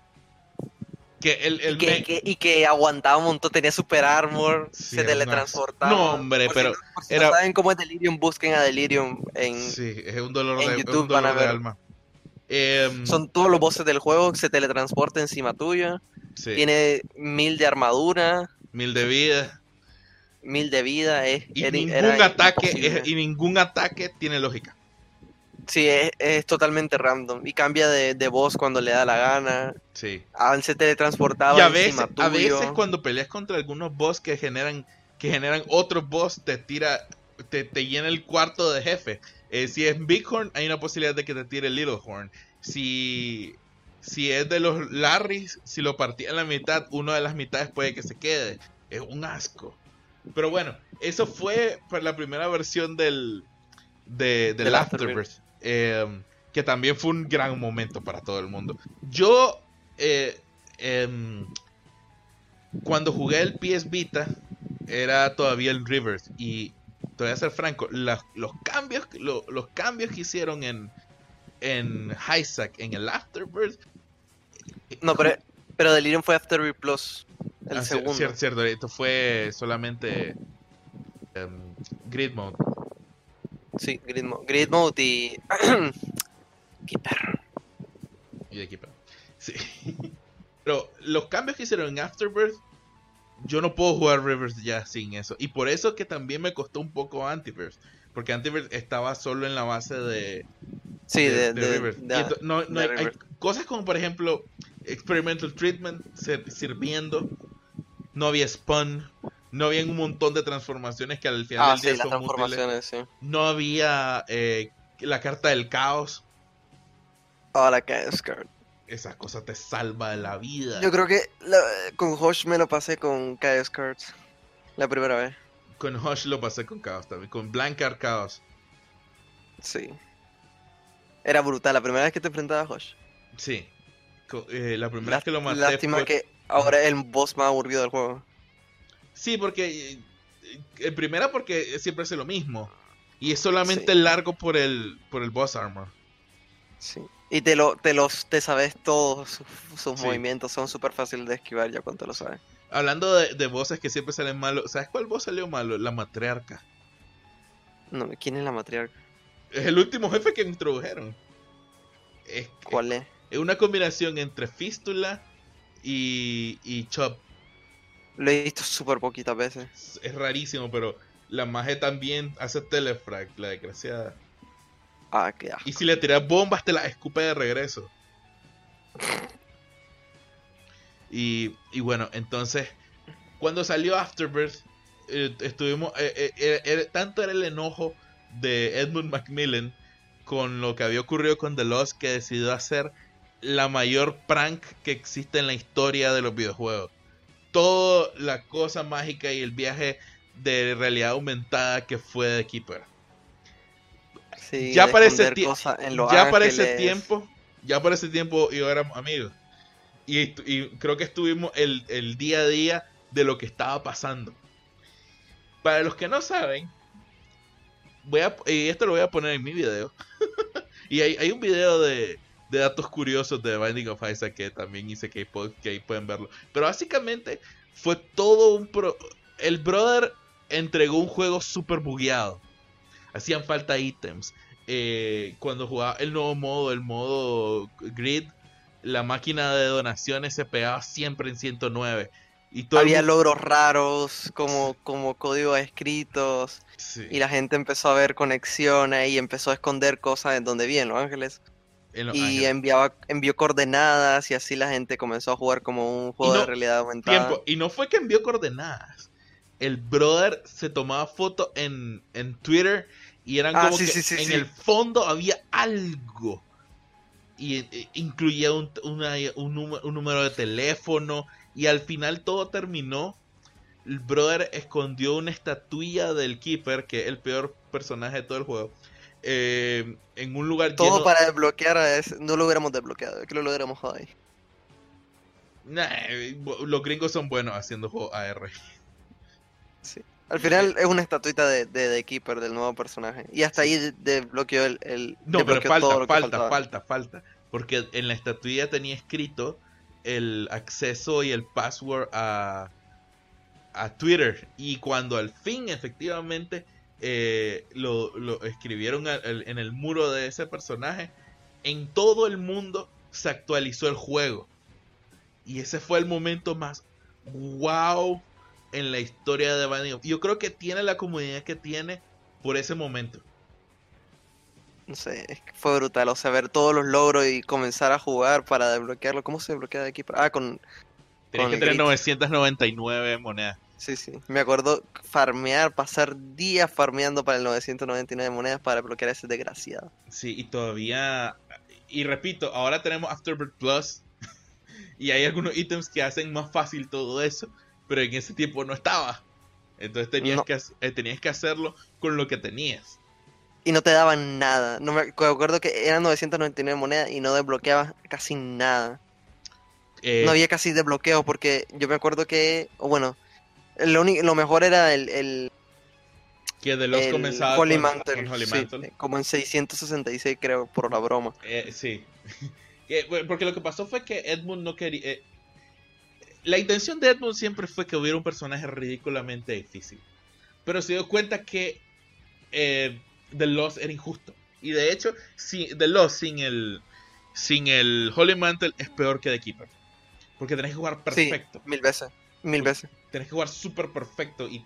[SPEAKER 1] Que el, el
[SPEAKER 2] y, que, y, que, aguantaba un montón, tenía super armor, se teletransportaba.
[SPEAKER 1] No, hombre, pero.
[SPEAKER 2] era... no saben cómo es Delirium, busquen a Delirium en.
[SPEAKER 1] Sí, es un dolor, de, YouTube, un dolor de alma.
[SPEAKER 2] Em, Son todos los bosses del juego, se teletransporta encima tuya. Tiene mil de armadura.
[SPEAKER 1] Mil de vida.
[SPEAKER 2] Mil de vida. Es,
[SPEAKER 1] y, ningún ataque, y ningún ataque tiene lógica.
[SPEAKER 2] Sí, es, totalmente random. Y cambia de, de, voz cuando le da la gana.
[SPEAKER 1] Sí.
[SPEAKER 2] Antes se teletransportaba.
[SPEAKER 1] Y a veces, a veces cuando peleas contra algunos boss que generan, que generan otros boss, te tira, te, te llena el cuarto de jefe. Eh, si es Bighorn, hay una posibilidad de que te tire Littlehorn. Si, si es de los Larrys, si lo partí en la mitad, una de las mitades puede que se quede. Es un asco. Pero bueno, eso fue para la primera versión del, de, del Afterbirth. Em, que también fue un gran momento para todo el mundo. Yo, eh, em, cuando jugué el PS Vita, era todavía el Rivers. Y te voy a ser franco, los, cambios, los cambios que hicieron en, en Isaac, en el Afterbirth.
[SPEAKER 2] No, pero, pero Delirium fue Afterbirth Plus. El ah, segundo.
[SPEAKER 1] Cierto, cierto, esto fue solamente em, Grid Mode.
[SPEAKER 2] Sí, Grid Mode, Grid Mode y. Keeper.
[SPEAKER 1] Y de Keeper. Sí. Pero los cambios que hicieron en Afterbirth, yo no puedo jugar Rivers ya sin eso. Y por eso que también me costó un poco Antiverse. Porque Antiverse estaba solo en la base de.
[SPEAKER 2] Sí, de,
[SPEAKER 1] Rivers. no, no hay, cosas como, por ejemplo, Experimental Treatment sirviendo. No había Spun no había un montón de transformaciones que al final
[SPEAKER 2] ah, del día son útiles.
[SPEAKER 1] No había eh, la carta del caos.
[SPEAKER 2] Oh, la Chaos Card.
[SPEAKER 1] Esa cosa te salva de la vida.
[SPEAKER 2] Yo creo que con Hosh me lo pasé con Chaos Cards. La primera vez.
[SPEAKER 1] Con Hosh lo pasé con Chaos también. Con Blankard Chaos.
[SPEAKER 2] Sí. Era brutal. La primera vez que te enfrentabas a Hosh.
[SPEAKER 1] Sí. Eh, la primera vez que lo maté.
[SPEAKER 2] Lástima que ahora es el boss más aburrido del juego.
[SPEAKER 1] Sí, porque. En eh, primera, porque siempre hace lo mismo. Y es solamente largo por el, por el boss armor.
[SPEAKER 2] Sí. Y te, lo, te los te sabes todos sus, movimientos, son súper fáciles de esquivar ya cuando lo sabes.
[SPEAKER 1] Hablando de, de voces que siempre salen malos, ¿sabes cuál voz salió malo? La matriarca.
[SPEAKER 2] No, ¿quién es la matriarca?
[SPEAKER 1] Es el último jefe que introdujeron.
[SPEAKER 2] ¿Cuál es?
[SPEAKER 1] Es una combinación entre Fístula y, y Chop.
[SPEAKER 2] Lo he visto súper poquitas veces.
[SPEAKER 1] Es rarísimo, pero la magia también hace telefrag, la desgraciada.
[SPEAKER 2] Ah, qué
[SPEAKER 1] Y si le tiras bombas, te las escupe de regreso. y, y bueno, entonces, cuando salió Afterbirth, eh, estuvimos. Eh, eh, tanto era el enojo de Edmund Macmillan con lo que había ocurrido con The Lost que decidió hacer la mayor prank que existe en la historia de los videojuegos toda la cosa mágica y el viaje de realidad aumentada que fue de Keeper. ya para ese, ya para ese tiempo, ya para ese tiempo yo éramos amigos. Y, creo que estuvimos el, día a día de lo que estaba pasando. Para los que no saben, voy a, y esto lo voy a poner en mi video. y hay, hay un video de, de datos curiosos de Binding of Isaac que también hice que, ahí pueden verlo. Pero básicamente fue todo un... Pro... El brother entregó un juego super bugueado. Hacían falta ítems. Eh, cuando jugaba el nuevo modo, el modo grid, la máquina de donaciones se pegaba siempre en 109. Y
[SPEAKER 2] Había logros raros, como, como códigos escritos. Y la gente empezó a ver conexiones y empezó a esconder cosas en donde vienen Los Ángeles y enviaba, envió coordenadas y así la gente comenzó a jugar como un juego de realidad aumentada.
[SPEAKER 1] Y no fue que envió coordenadas. El brother se tomaba fotos en, en Twitter Y eran
[SPEAKER 2] Ah,
[SPEAKER 1] como
[SPEAKER 2] sí,
[SPEAKER 1] que
[SPEAKER 2] sí, sí,
[SPEAKER 1] en el fondo había algo. Y eh, incluía un, una- un número, un número de teléfono. Y al final todo terminó. El brother escondió una estatuilla del Keeper, que es el peor personaje de todo el juego. Eh, en un lugar
[SPEAKER 2] Todo
[SPEAKER 1] lleno...
[SPEAKER 2] para desbloquear a ese. No lo hubiéramos desbloqueado, que lo hubiéramos ahí.
[SPEAKER 1] Nah, los gringos son buenos haciendo juegos AR.
[SPEAKER 2] Sí. Al final es una estatuita de, de, de Keeper, del nuevo personaje. Y hasta ahí de- desbloqueó el. el
[SPEAKER 1] No, pero falta, falta, falta, falta. Porque en la estatuilla tenía escrito el acceso y el password a, a Twitter. Y cuando al fin efectivamente eh, lo, lo escribieron en el muro de ese personaje, en todo el mundo se actualizó el juego. Y ese fue el momento más wow en la historia de of- Yo creo que tiene la comunidad que tiene por ese momento.
[SPEAKER 2] No sé, fue brutal. O sea, ver todos los logros y comenzar a jugar para desbloquearlo. ¿Cómo se desbloquea de Keeper? Ah, con.
[SPEAKER 1] Tienes
[SPEAKER 2] Con
[SPEAKER 1] que
[SPEAKER 2] el
[SPEAKER 1] tener
[SPEAKER 2] grito.
[SPEAKER 1] 999 monedas.
[SPEAKER 2] Sí, sí. Me acuerdo farmear, pasar días farmeando para el 999 monedas para desbloquear a ese desgraciado.
[SPEAKER 1] Sí, y todavía. Y repito, ahora tenemos Afterbirth Plus. y hay algunos ítems que hacen más fácil todo eso. Pero en ese tiempo no estaba. Entonces tenías,
[SPEAKER 2] No.
[SPEAKER 1] que, eh, tenías que hacerlo con lo que tenías.
[SPEAKER 2] Y no te daban nada. No me me acuerdo que eran 999 monedas y no desbloqueabas casi nada.
[SPEAKER 1] Eh,
[SPEAKER 2] No había casi desbloqueo porque yo me acuerdo que, o bueno, lo, mejor era el, el,
[SPEAKER 1] que de los comenzaba
[SPEAKER 2] Holy
[SPEAKER 1] con,
[SPEAKER 2] Mantle,
[SPEAKER 1] con Holy
[SPEAKER 2] sí,
[SPEAKER 1] Mantle.
[SPEAKER 2] como en 666 creo, por la broma.
[SPEAKER 1] Eh, sí. Porque lo que pasó fue que Edmund no quería. eh, la intención de Edmund siempre fue que hubiera un personaje ridículamente difícil. Pero se dio cuenta que eh, The Lost era injusto. Y de hecho, si, The Lost sin el, sin el Holy Mantle es peor que The Keeper. Porque tenés que jugar perfecto.
[SPEAKER 2] Sí, mil veces, mil veces.
[SPEAKER 1] Tenés que jugar súper perfecto. Y,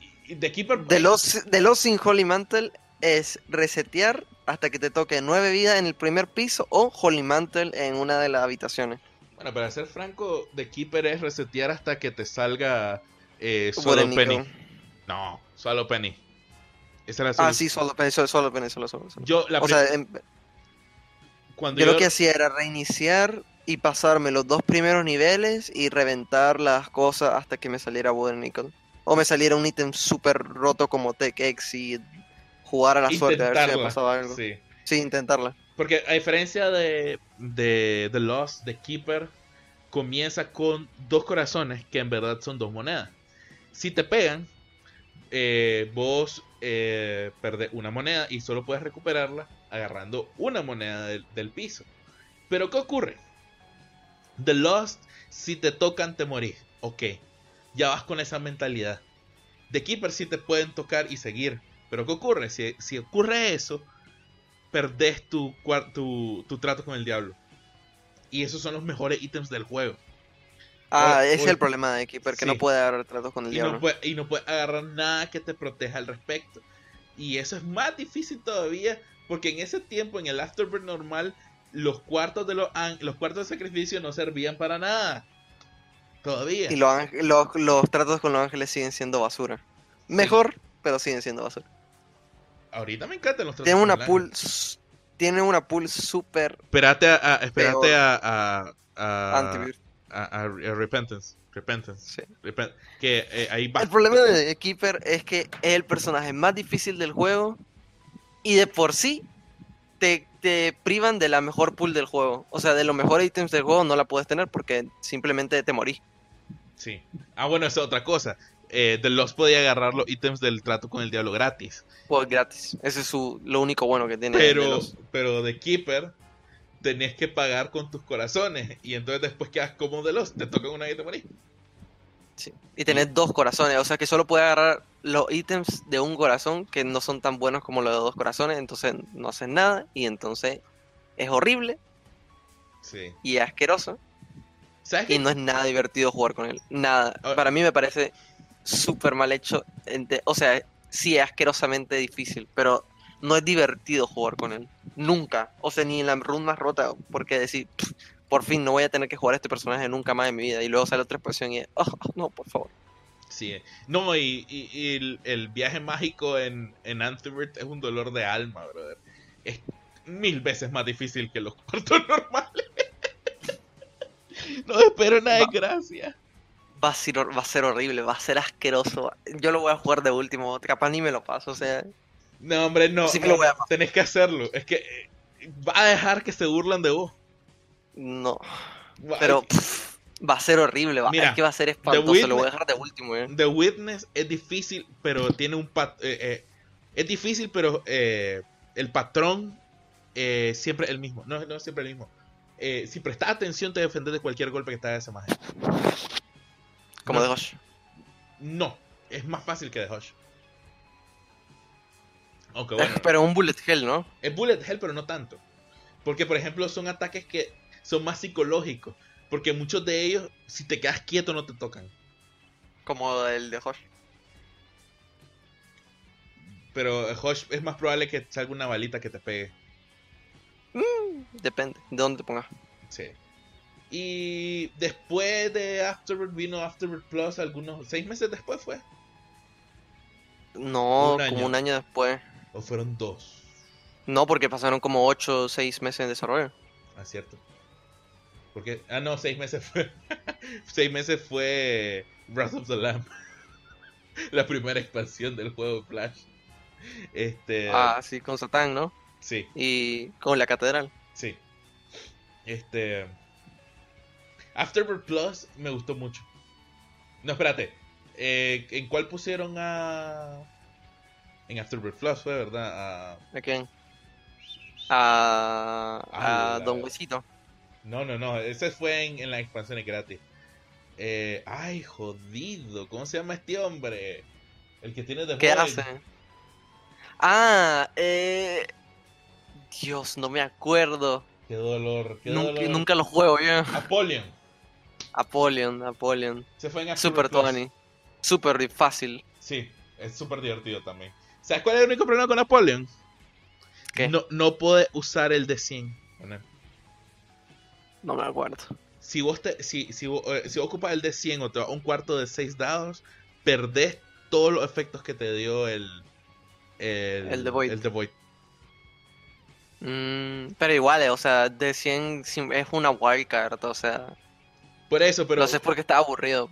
[SPEAKER 1] y, y The Keeper.
[SPEAKER 2] De los, de los sin Holy Mantle es resetear hasta que te toque nueve vidas en el primer piso o Holy Mantle en una de las habitaciones.
[SPEAKER 1] Bueno, para ser franco, The Keeper es resetear hasta que te salga eh, solo Penny. No, solo Penny. Esa es la
[SPEAKER 2] Ah, sí, solo Penny, solo, solo Penny, solo, solo, solo.
[SPEAKER 1] Yo, la
[SPEAKER 2] O
[SPEAKER 1] pri-
[SPEAKER 2] sea, em-
[SPEAKER 1] cuando
[SPEAKER 2] yo
[SPEAKER 1] yo,
[SPEAKER 2] lo que hacía era reiniciar y pasarme los dos primeros niveles y reventar las cosas hasta que me saliera Wooden Nickel. O me saliera un ítem súper roto como Tech X y jugar a la suerte a ver si me pasaba algo.
[SPEAKER 1] sí.
[SPEAKER 2] Sí, intentarla.
[SPEAKER 1] Porque a diferencia de, de The Lost, The Keeper comienza con dos corazones que en verdad son dos monedas. Si te pegan, eh, vos eh, perdés una moneda y solo puedes recuperarla agarrando una moneda del, del piso. Pero ¿qué ocurre? The Lost, si te tocan, te morís. Ok, ya vas con esa mentalidad. The Keeper sí te pueden tocar y seguir. Pero ¿qué ocurre? Si, si ocurre eso, perdés tu, cuar- tu, tu trato con el diablo. Y esos son los mejores ítems del juego.
[SPEAKER 2] Ah,
[SPEAKER 1] O-
[SPEAKER 2] ese es
[SPEAKER 1] o-
[SPEAKER 2] el problema de Keeper, que
[SPEAKER 1] sí.
[SPEAKER 2] no puede agarrar tratos con el
[SPEAKER 1] Y
[SPEAKER 2] diablo.
[SPEAKER 1] no, puede, y no puedes agarrar nada que te proteja al respecto. Y eso es más difícil todavía. Porque en ese tiempo, en el Afterbirth normal, los cuartos de los, los cuartos de sacrificio no servían para nada. Todavía.
[SPEAKER 2] Y los, los, los tratos con los ángeles siguen siendo basura. Mejor, pero siguen siendo basura.
[SPEAKER 1] Ahorita me encantan los tratos
[SPEAKER 2] Tienen una pool, tienen una pool súper
[SPEAKER 1] Espérate a, a- espérate a, a, a, Repentance. Repentance.
[SPEAKER 2] Sí.
[SPEAKER 1] Que eh, ahí va.
[SPEAKER 2] El problema de Keeper es que es el personaje más difícil del juego y de por sí te, te privan de la mejor pool del juego. O sea, de los mejores ítems del juego no la puedes tener porque simplemente te morís.
[SPEAKER 1] Sí. Ah, bueno, esa es otra cosa. Eh, The Lost podía agarrar los ítems del trato con el diablo gratis.
[SPEAKER 2] Pues gratis. Ese es su, lo único bueno que tiene.
[SPEAKER 1] Pero,
[SPEAKER 2] los-
[SPEAKER 1] pero de Keeper tenés que pagar con tus corazones. Y entonces después quedas como de Lost. Te toca una y te morís.
[SPEAKER 2] Sí. Y tenés dos corazones. O sea que solo puedes agarrar los ítems de un corazón que no son tan buenos como los de dos corazones. Entonces no haces nada. Y entonces es horrible
[SPEAKER 1] Sí.
[SPEAKER 2] y asqueroso.
[SPEAKER 1] ¿Sabes
[SPEAKER 2] Y
[SPEAKER 1] qué?
[SPEAKER 2] no es nada divertido jugar con él. Nada. Para mí me parece súper mal hecho. O sea, sí es asquerosamente difícil, pero no es divertido jugar con él. Nunca. O sea, ni en la run más rota, porque decir, "Pff, por fin no voy a tener que jugar a este personaje nunca más en mi vida. Y luego sale otra expresión y es, "Oh, no, por favor.
[SPEAKER 1] Sí, no, y, el, viaje mágico en, en es un dolor de alma, brother. Es mil veces más difícil que los cuartos normales. no espero nada de gracia.
[SPEAKER 2] Va a, ser, va a ser horrible, va a ser asqueroso. Yo lo voy a jugar de último, capaz ni me lo paso, o sea.
[SPEAKER 1] No, hombre, no. tenés que hacerlo. Es que eh, va a dejar que se burlan de vos.
[SPEAKER 2] No. Pero va a ser horrible, va, es que va a ser espantoso, lo voy a dejar de último. Eh.
[SPEAKER 1] The Witness es difícil, pero tiene un pat eh, eh, es difícil, pero el patrón siempre el mismo. No, no es siempre el mismo. si prestas atención te defendes de cualquier golpe que te haga esa magia.
[SPEAKER 2] Como de Hush.
[SPEAKER 1] No, es más fácil que de Hush.
[SPEAKER 2] Aunque bueno. pero un bullet hell, ¿no?
[SPEAKER 1] Es bullet hell, pero no tanto. Porque, por ejemplo, son ataques que son más psicológicos. Porque muchos de ellos, si te quedas quieto, no te tocan.
[SPEAKER 2] Como el de Hosh.
[SPEAKER 1] Pero Hosh es más probable que salga una balita que te pegue.
[SPEAKER 2] Mm, depende de dónde te pongas.
[SPEAKER 1] Sí. Y después de Afterbirth vino Afterbirth Plus, algunos seis meses después fue.
[SPEAKER 2] No, como un año después.
[SPEAKER 1] ¿O fueron dos?
[SPEAKER 2] No, porque pasaron como ocho o seis meses en desarrollo.
[SPEAKER 1] Ah, cierto. Porque, ah, no, seis meses fue. seis meses fue Wrath of the Lamb. la primera expansión del juego Flash. Este.
[SPEAKER 2] Ah, sí, con Satán, ¿no?
[SPEAKER 1] Sí.
[SPEAKER 2] Y con la catedral.
[SPEAKER 1] Sí. Este. Afterbirth Plus me gustó mucho. No, espérate. Eh, ¿En cuál pusieron a. En Afterbirth Plus fue, ¿verdad?
[SPEAKER 2] ¿A, quién? A. a Don Huesito.
[SPEAKER 1] No, no, no. Ese fue en, la expansión gratis. Eh, ay, jodido. ¿Cómo se llama este hombre? El que tiene de
[SPEAKER 2] ¿Qué hace? Ah, eh. Dios, no me acuerdo.
[SPEAKER 1] Qué dolor, qué
[SPEAKER 2] nunca,
[SPEAKER 1] dolor.
[SPEAKER 2] Nunca lo juego ya.
[SPEAKER 1] Apollon.
[SPEAKER 2] Apollon, Apollon.
[SPEAKER 1] Se fue en
[SPEAKER 2] Super Tony. Super fácil.
[SPEAKER 1] Sí, es súper divertido también. ¿Sabes cuál es el único problema con Apollon?
[SPEAKER 2] ¿Qué?
[SPEAKER 1] No, no puede usar el de 100.
[SPEAKER 2] No me acuerdo.
[SPEAKER 1] Si vos, te, si, si, eh, si ocupas el de 100 o te un cuarto de 6 dados, perdés todos los efectos que te dio el. El,
[SPEAKER 2] el The Void.
[SPEAKER 1] El The Void.
[SPEAKER 2] Mm, pero igual, o sea, de 100 es una wildcard, o sea.
[SPEAKER 1] Por eso, pero.
[SPEAKER 2] No sé por qué está aburrido.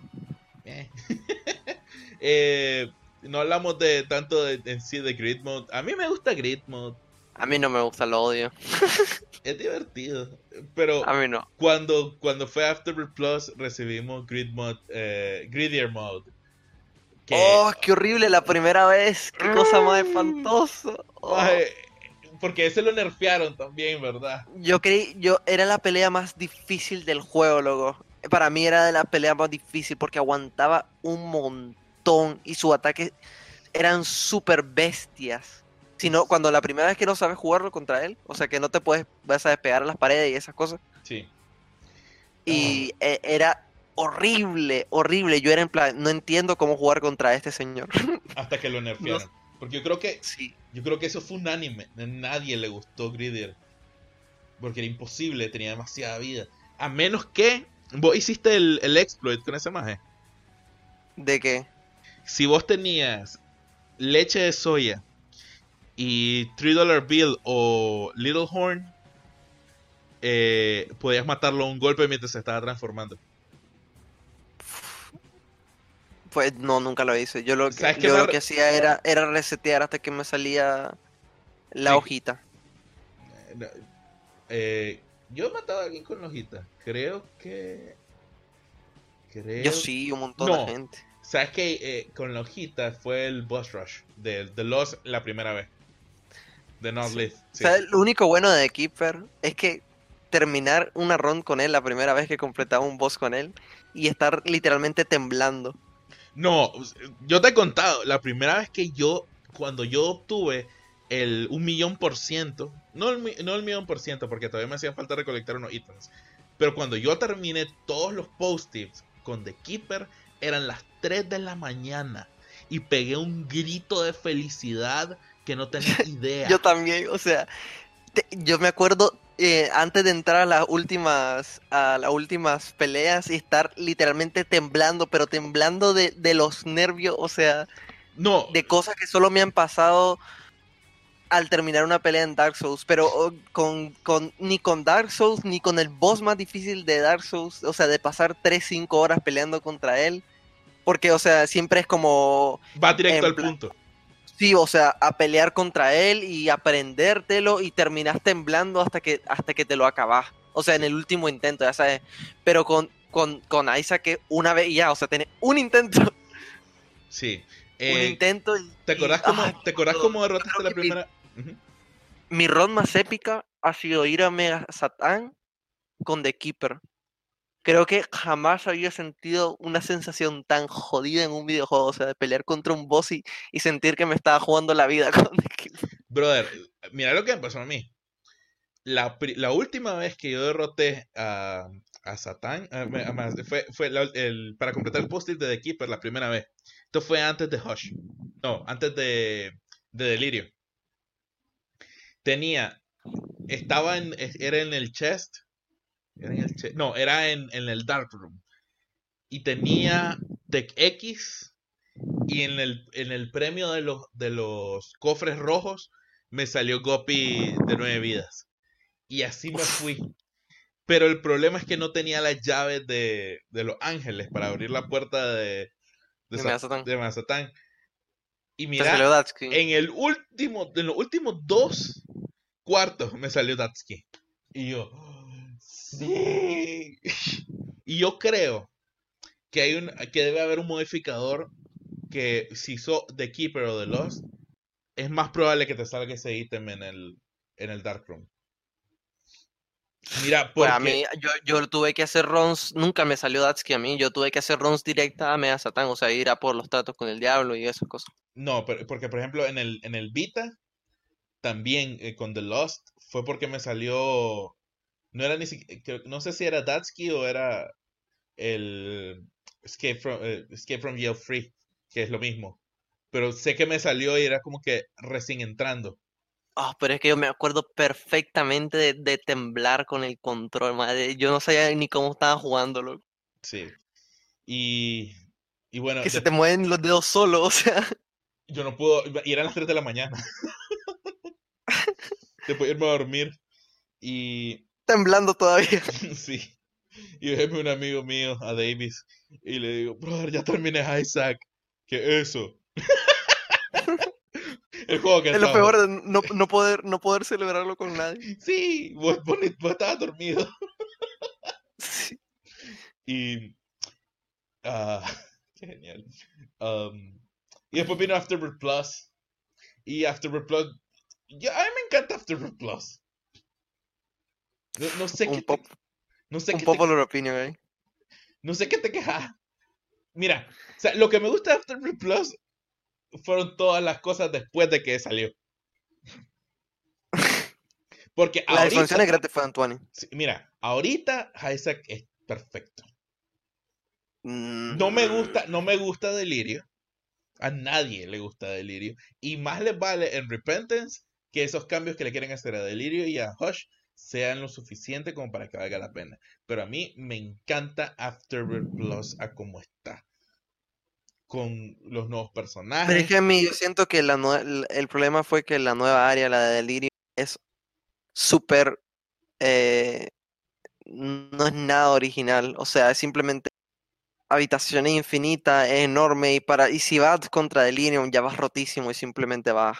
[SPEAKER 1] Eh. eh, no hablamos de tanto de, en sí de Grid Mode. A mí me gusta Grid Mode.
[SPEAKER 2] A mí no me gusta, lo odio.
[SPEAKER 1] es divertido. Pero
[SPEAKER 2] a mí no.
[SPEAKER 1] Cuando, cuando fue Afterbirth Plus recibimos Grid Mode, eh, Gridier Mode.
[SPEAKER 2] Oh, qué horrible la primera vez. Qué cosa más espantosa. Oh.
[SPEAKER 1] Porque ese lo nerfearon también, ¿verdad?
[SPEAKER 2] Yo creí, yo era la pelea más difícil del juego, loco. Para mí era de la pelea más difícil porque aguantaba un montón y sus ataques eran súper bestias sino cuando la primera vez que no sabes jugarlo contra él, o sea que no te puedes, vas a despegar a las paredes y esas cosas.
[SPEAKER 1] Sí.
[SPEAKER 2] Y e, era horrible, horrible. Yo era en plan, no entiendo cómo jugar contra este señor.
[SPEAKER 1] Hasta que lo nerfearon. Porque yo creo que sí. yo creo que eso fue unánime. A nadie le gustó Gridier. Porque era imposible, tenía demasiada vida. A menos que vos hiciste el, el exploit con ese maje.
[SPEAKER 2] ¿De qué?
[SPEAKER 1] Si vos tenías leche de soya y 3 Dollar Bill o Little Horn, eh, podías matarlo a un golpe mientras se estaba transformando.
[SPEAKER 2] Pues no, nunca lo hice. Yo lo que, yo lo que hacía era, era resetear hasta que me salía la hojita.
[SPEAKER 1] Eh, eh, yo mataba a alguien con la hojita. Creo que.
[SPEAKER 2] Creo... Yo sí, un montón de gente.
[SPEAKER 1] ¿Sabes que con la hojita fue el boss rush de, de Lost la primera vez? De Not
[SPEAKER 2] lo único bueno de Keeper es que terminar una run con él la primera vez que completaba un boss con él y estar literalmente temblando.
[SPEAKER 1] No, yo te he contado, la primera vez que yo, cuando yo obtuve el un millón por ciento, no el, no el millón por ciento, porque todavía me hacía falta recolectar unos ítems, pero cuando yo terminé todos los post-its con The Keeper, eran las 3 de la mañana y pegué un grito de felicidad que no tenía idea.
[SPEAKER 2] yo también, o sea, yo me acuerdo eh, antes de entrar a las últimas a las últimas peleas y estar literalmente temblando, pero temblando de, de los nervios, o sea,
[SPEAKER 1] no.
[SPEAKER 2] de cosas que solo me han pasado al terminar una pelea en Dark Souls, pero oh, con, con, ni con Dark Souls ni con el boss más difícil de Dark Souls, o sea, de pasar 3-5 horas peleando contra él, porque, o sea, siempre es como...
[SPEAKER 1] Va directo al punto.
[SPEAKER 2] Sí, o sea, a pelear contra él y aprendértelo y terminas temblando hasta que, hasta que te lo acabas. O sea, en el último intento, ya sabes. Pero con, con, con Isaac una vez y ya, o sea, tiene un intento.
[SPEAKER 1] Sí.
[SPEAKER 2] un intento
[SPEAKER 1] ¿Te acordás cómo, ¿te acordás cómo derrotaste la primera?
[SPEAKER 2] Mi run más épica ha sido ir a Mega Satan con The Keeper. Creo que jamás había sentido una sensación tan jodida en un videojuego, o sea, de pelear contra un boss y, sentir que me estaba jugando la vida con.
[SPEAKER 1] Brother, mira lo que me pasó a mí. La, última vez que yo derroté a, a Satán, fue, fue el, para completar el post-it de The Keeper la primera vez. Esto fue antes de Hush. No, antes de, de Delirio tenía, estaba en, era en el chest, no, era en, el dark room, y tenía Tech X, y en el, en el premio de los, de los cofres rojos me salió Gopi de nueve vidas. Y así me fui. Pero el problema es que no tenía las llaves de, de los ángeles para abrir la puerta de, de, de Mazatán. Y mira, en el último, en los últimos dos cuartos me salió Datsuki. Y yo, sí. Y yo creo que hay un, que debe haber un modificador que si sos The Keeper o The Lost, es más probable que te salga ese ítem en el, en el Dark Room. Mira,
[SPEAKER 2] porque... Pues a mí, yo, yo, tuve que hacer runs, nunca me salió Datsuki a mí, yo tuve que hacer runs directa a Mega Satan, o sea, ir a por los tratos con el diablo y esas cosas.
[SPEAKER 1] No, pero, porque por ejemplo en el, en el Vita, también eh, con The Lost, fue porque me salió, no era ni siquiera, no sé si era Datsuki o era el Escape from, eh, Escape from Yale Free, que es lo mismo. Pero sé que me salió y era como que recién entrando.
[SPEAKER 2] Ah, pero es que yo me acuerdo perfectamente de, temblar con el control, madre. Yo no sabía ni cómo estaba jugándolo.
[SPEAKER 1] Sí. Y, y bueno.
[SPEAKER 2] Que se te mueven los dedos solo, o sea.
[SPEAKER 1] Yo no puedo. Y eran las 3 de la mañana. Después irme a dormir. Y.
[SPEAKER 2] Temblando todavía.
[SPEAKER 1] sí. Y déjeme un amigo mío, a Davis. Y le digo, brother, ya terminé Isaac. ¿Qué eso?
[SPEAKER 2] el juego que Es lo peor de no, no, poder, no poder celebrarlo con nadie.
[SPEAKER 1] Sí, vos, vos, estabas dormido. Y. Uh, qué genial. Um, y después vino Afterbirth Plus. Y Afterbirth Plus. Ya, a mí me encanta Afterbirth Plus. No, sé
[SPEAKER 2] un
[SPEAKER 1] qué.
[SPEAKER 2] no sé un qué popular opinion, ¿eh?
[SPEAKER 1] No sé qué te quejas. Mira, o sea, lo que me gusta de Afterbirth Plus fueron todas las cosas después de que salió. Porque
[SPEAKER 2] la expansión es gratis fue Antoine.
[SPEAKER 1] mira, ahorita Isaac es perfecto. No me gusta, no me gusta Delirio. A nadie le gusta Delirio. Y más les vale en Repentance que esos cambios que le quieren hacer a Delirio y a Hush sean lo suficiente como para que valga la pena. Pero a mí me encanta Afterbirth Plus a como está con los nuevos personajes.
[SPEAKER 2] Pero es que a mí yo siento que la el problema fue que la nueva área, la de Delirio, es súper... Eh, no es nada original, o sea, es simplemente habitación infinita, es enorme, y para y si vas contra Delirium ya vas rotísimo y simplemente vas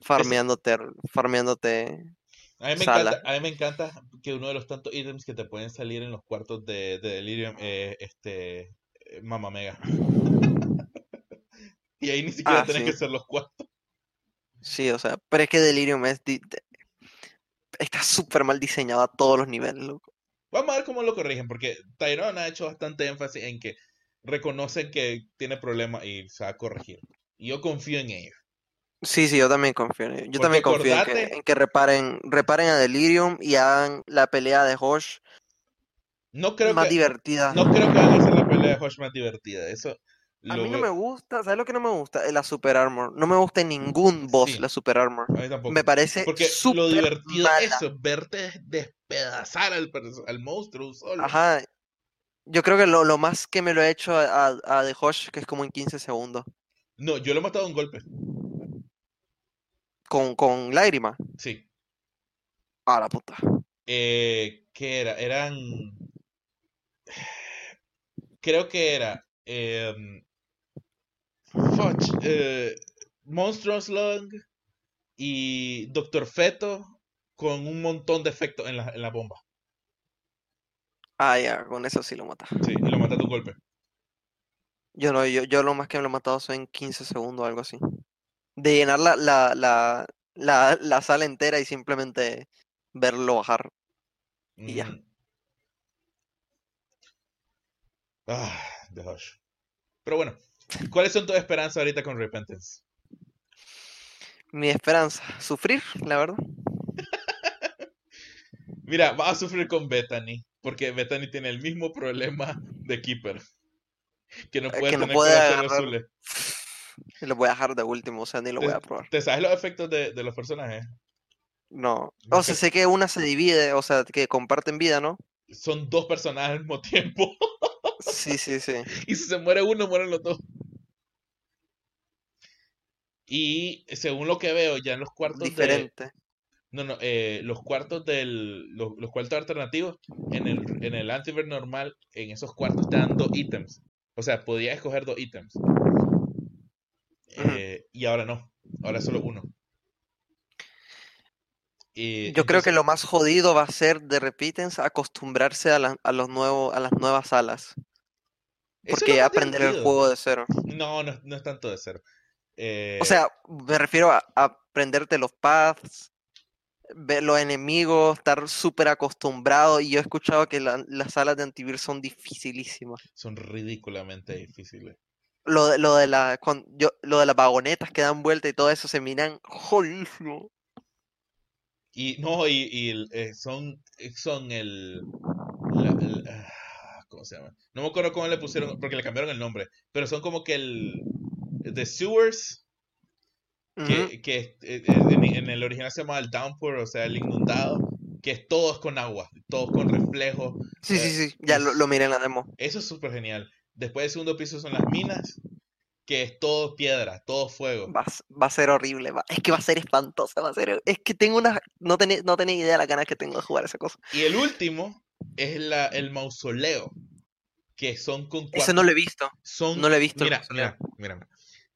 [SPEAKER 2] farmeándote, farmeándote
[SPEAKER 1] a mí, me encanta, a mí me encanta que uno de los tantos ítems que te pueden salir en los cuartos de, de Delirium es este Mama Mega. y ahí ni siquiera ah, tenés que ser los cuatro.
[SPEAKER 2] Sí, o sea, pero es que Delirium es está súper mal diseñado a todos los niveles, loco.
[SPEAKER 1] Vamos a ver cómo lo corrigen, porque Tyrone ha hecho bastante énfasis en que reconocen que tiene problemas y se va a corregir. Y yo confío en ellos.
[SPEAKER 2] Sí, sí, yo también confío en ellos. Yo también confío en que, reparen, reparen a Delirium y hagan la pelea de Hosh
[SPEAKER 1] no creo
[SPEAKER 2] más divertida.
[SPEAKER 1] No creo que van a hacer la pelea de Hosh más divertida. Eso,
[SPEAKER 2] A mí no me gusta, ¿sabes lo que no me gusta? La Super Armor. No me gusta en ningún boss la Super Armor. A mí tampoco. Me parece
[SPEAKER 1] Porque lo divertido es eso, verte despedazar al, al monstruo solo.
[SPEAKER 2] Ajá. Yo creo que lo, más que me lo he hecho a, a, The Hush, que es como en 15 segundos.
[SPEAKER 1] No, yo lo he matado en golpe.
[SPEAKER 2] ¿Con, con lágrima?
[SPEAKER 1] Sí.
[SPEAKER 2] A la puta.
[SPEAKER 1] Eh, ¿Qué era? Eran. Creo que era. Eh, Fudge, eh, Monstrous Lung y Doctor Feto con un montón de efectos en la, en la bomba.
[SPEAKER 2] Ah, ya, con eso sí lo mata.
[SPEAKER 1] Sí, y lo mata de un golpe.
[SPEAKER 2] Yo no, yo, yo lo más que me lo he matado son en 15 segundos o algo así. De llenar la, la, la, la, la sala entera y simplemente verlo bajar. Y ya.
[SPEAKER 1] Ah, The Hush. Pero bueno, ¿cuáles son tus esperanzas ahorita con Repentance?
[SPEAKER 2] Mi esperanza, sufrir, la verdad.
[SPEAKER 1] Mira, va a sufrir con Bethany, porque Bethany tiene el mismo problema de Keeper. Que no puede tener
[SPEAKER 2] azules. Lo voy a dejar de último, o sea, ni lo voy a probar.
[SPEAKER 1] ¿Te sabes los efectos de, de los personajes?
[SPEAKER 2] No. O sea, sé que una se divide, o sea, que comparten vida, ¿no?
[SPEAKER 1] Son dos personajes al mismo tiempo.
[SPEAKER 2] Sí, sí, sí.
[SPEAKER 1] Y si se muere uno, mueren los dos. Y según lo que veo, ya en los cuartos
[SPEAKER 2] Diferente.
[SPEAKER 1] No, no, eh, los cuartos del. Los, cuartos alternativos, en el, en el antiver normal, en esos cuartos te dan dos ítems. O sea, podías escoger dos ítems. Eh, y ahora no. Ahora solo uno.
[SPEAKER 2] Yo creo que lo más jodido va a ser de Repitens acostumbrarse a, a, los nuevos, a las nuevas salas. Porque aprender el juego de cero.
[SPEAKER 1] No, no, no es tanto de cero.
[SPEAKER 2] O sea, me refiero a, aprenderte los paths, ver los enemigos, estar súper acostumbrado. Y yo he escuchado que las salas de antivirus son dificilísimas.
[SPEAKER 1] Son ridículamente difíciles.
[SPEAKER 2] Lo de, lo de, la, yo, lo de las vagonetas que dan vuelta y todo eso se miran jodísimo.
[SPEAKER 1] Y no, y, eh, son, eh, son el, ah, ¿Cómo se llama? No me acuerdo cómo le pusieron, porque le cambiaron el nombre. Pero son como que el. The Sewers. Que, eh, en, el original se llama el Downpour, o sea, el inundado. Que es todos con agua, todos con reflejo.
[SPEAKER 2] Sí, sí, sí, ya lo, lo miré en la demo.
[SPEAKER 1] Eso es súper genial. Después del segundo piso son las minas que es todo piedra, todo fuego.
[SPEAKER 2] Va, a ser horrible, es que va a ser espantosa, va a ser, es que tengo una, no tenía no idea de la ganas que tengo de jugar esa cosa.
[SPEAKER 1] Y el último es la, el mausoleo, que son con
[SPEAKER 2] Ese no lo he visto,
[SPEAKER 1] son,
[SPEAKER 2] no lo he visto.
[SPEAKER 1] Mira, mira, mira,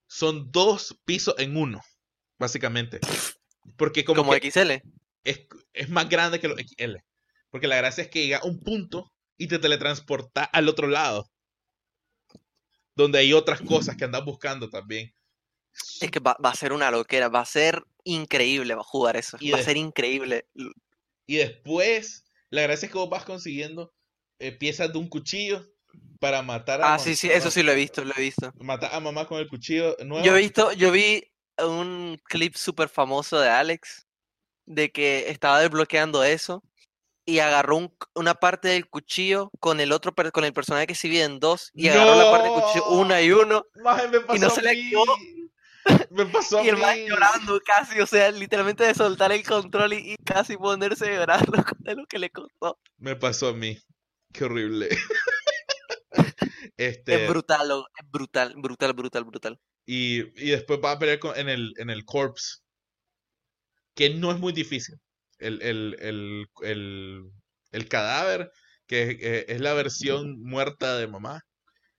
[SPEAKER 1] son dos pisos en uno, básicamente. Porque como,
[SPEAKER 2] como XL.
[SPEAKER 1] Es, es más grande que los XL. Porque la gracia es que llega a un punto y te teletransporta al otro lado donde hay otras cosas que andas buscando también.
[SPEAKER 2] Es que va, a ser una loquera, va a ser increíble va a jugar eso, va a ser increíble.
[SPEAKER 1] Y después, la gracia es que vos vas consiguiendo eh, piezas de un cuchillo para matar
[SPEAKER 2] a Ah, sí, sí, eso sí lo he visto, lo he visto.
[SPEAKER 1] Matar a mamá con el cuchillo nuevo.
[SPEAKER 2] Yo he visto, yo vi un clip súper famoso de Alex de que estaba desbloqueando eso y agarró una parte del cuchillo con el otro con el personaje que se divide en dos y agarró la parte del cuchillo una y uno y no se le activó
[SPEAKER 1] me pasó
[SPEAKER 2] y el man llorando casi o sea literalmente de soltar el control y, casi ponerse a llorar de lo que le costó
[SPEAKER 1] me pasó a mí. Qué horrible.
[SPEAKER 2] Este... es brutal es brutal brutal brutal brutal.
[SPEAKER 1] Y, y después va a pelear en el en el corpse que no es muy difícil el, cadáver, que eh, es la versión muerta de mamá,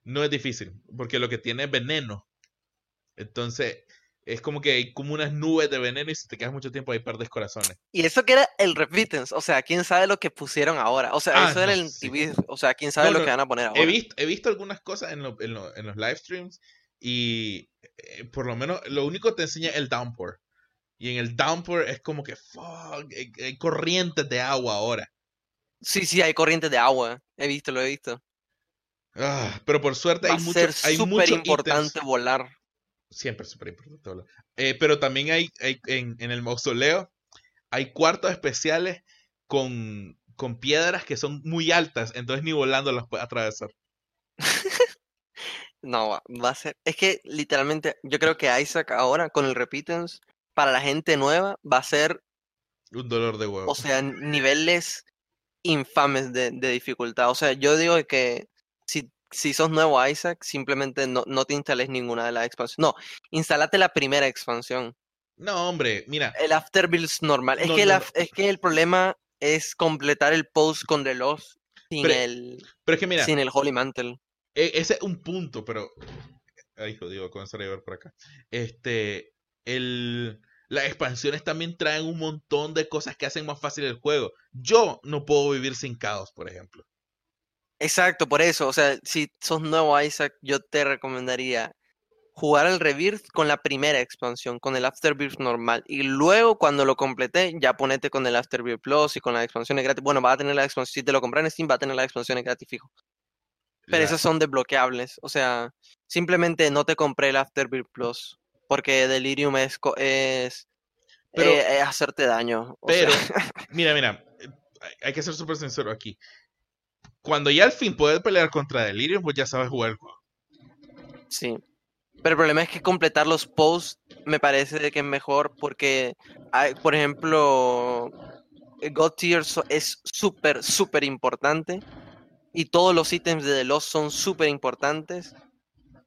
[SPEAKER 1] no es difícil, porque lo que tiene es veneno. Entonces, es como que hay como unas nubes de veneno y si te quedas mucho tiempo ahí perdes corazones.
[SPEAKER 2] Y eso que era el Repentance, o sea, quién sabe lo que pusieron ahora. O sea, ah, eso era el TV, o sea, quién sabe lo que van a poner ahora.
[SPEAKER 1] He visto, he visto algunas cosas en, en, los live streams y eh, por lo menos lo único que te enseña es el downpour. Y en el downpour es como que, fuck, hay, corrientes de agua ahora.
[SPEAKER 2] Sí, sí, hay corrientes de agua. He visto, lo he visto.
[SPEAKER 1] Ah, pero por suerte hay mucho. Es súper
[SPEAKER 2] importante volar.
[SPEAKER 1] Siempre súper importante volar. Eh, pero también hay, en, el mausoleo, hay cuartos especiales con, con piedras que son muy altas, entonces ni volando las puedes atravesar.
[SPEAKER 2] No, va a ser. Es que literalmente, yo creo que Isaac ahora con el Repitance, para la gente nueva, va a ser.
[SPEAKER 1] Un dolor de huevo.
[SPEAKER 2] O sea, niveles infames de, dificultad. O sea, yo digo que si, si sos nuevo Isaac, simplemente no, no te instales ninguna de las expansiones. No, instalate la primera expansión.
[SPEAKER 1] No, hombre, mira.
[SPEAKER 2] El Afterbuilds normal. Es, que, es que el problema es completar el post con Lost sin el.
[SPEAKER 1] Pero es que mira.
[SPEAKER 2] Sin el Holy Mantle.
[SPEAKER 1] E, ese es un punto, pero. Ay, jodido, comenzar a ver por acá. Este. El. Las expansiones también traen un montón de cosas que hacen más fácil el juego. Yo no puedo vivir sin caos, por ejemplo.
[SPEAKER 2] Exacto, por eso. O sea, si sos nuevo Isaac, yo te recomendaría jugar el Rebirth con la primera expansión, con el Afterbirth normal. Y luego, cuando lo complete, ya ponete con el Afterbirth Plus y con las expansiones gratis. Bueno, va a tener la expansión. Si te lo compras en Steam, va a tener las expansiones gratis fijo. Pero esas son desbloqueables. O sea, simplemente no te compré el Afterbirth Plus. Porque Delirium es, es, eh, hacerte daño.
[SPEAKER 1] pero, mira, mira, hay que ser súper sincero aquí. Cuando ya al fin puedes pelear contra Delirium, pues ya sabes jugar el juego.
[SPEAKER 2] Sí. Pero el problema es que completar los posts me parece que es mejor porque, hay, por ejemplo, God Tier es súper, súper importante y todos los ítems de The Lost son súper importantes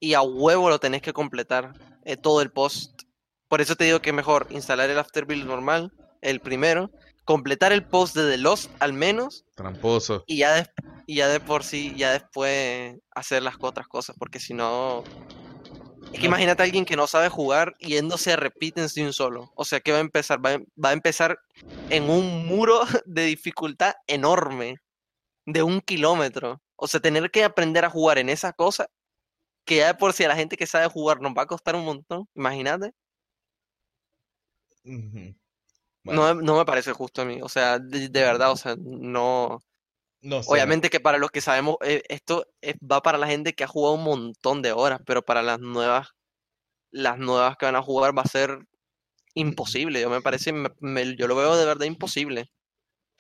[SPEAKER 2] y a huevo lo tenés que completar eh, todo el post. Por eso te digo que es mejor instalar el Afterbuild normal, el primero, completar el post de The Lost al menos.
[SPEAKER 1] Tramposo.
[SPEAKER 2] Y ya de, y ya de por sí, ya después hacer las otras cosas, porque si no... Es que imagínate a alguien que no sabe jugar yéndose a repiten de un solo. O sea que va a empezar, va va a empezar en un muro de dificultad enorme de un kilómetro. O sea, tener que aprender a jugar en esa cosa, que ya por si a la gente que sabe jugar nos va a costar un montón, imagínate. no, no, me parece justo a mí, o sea, de, verdad, o sea, no... no Obviamente que para los que sabemos, eh, esto va para la gente que ha jugado un montón de horas, pero para las nuevas, las nuevas que van a jugar va a ser imposible. Yo me parece, yo lo veo de verdad imposible.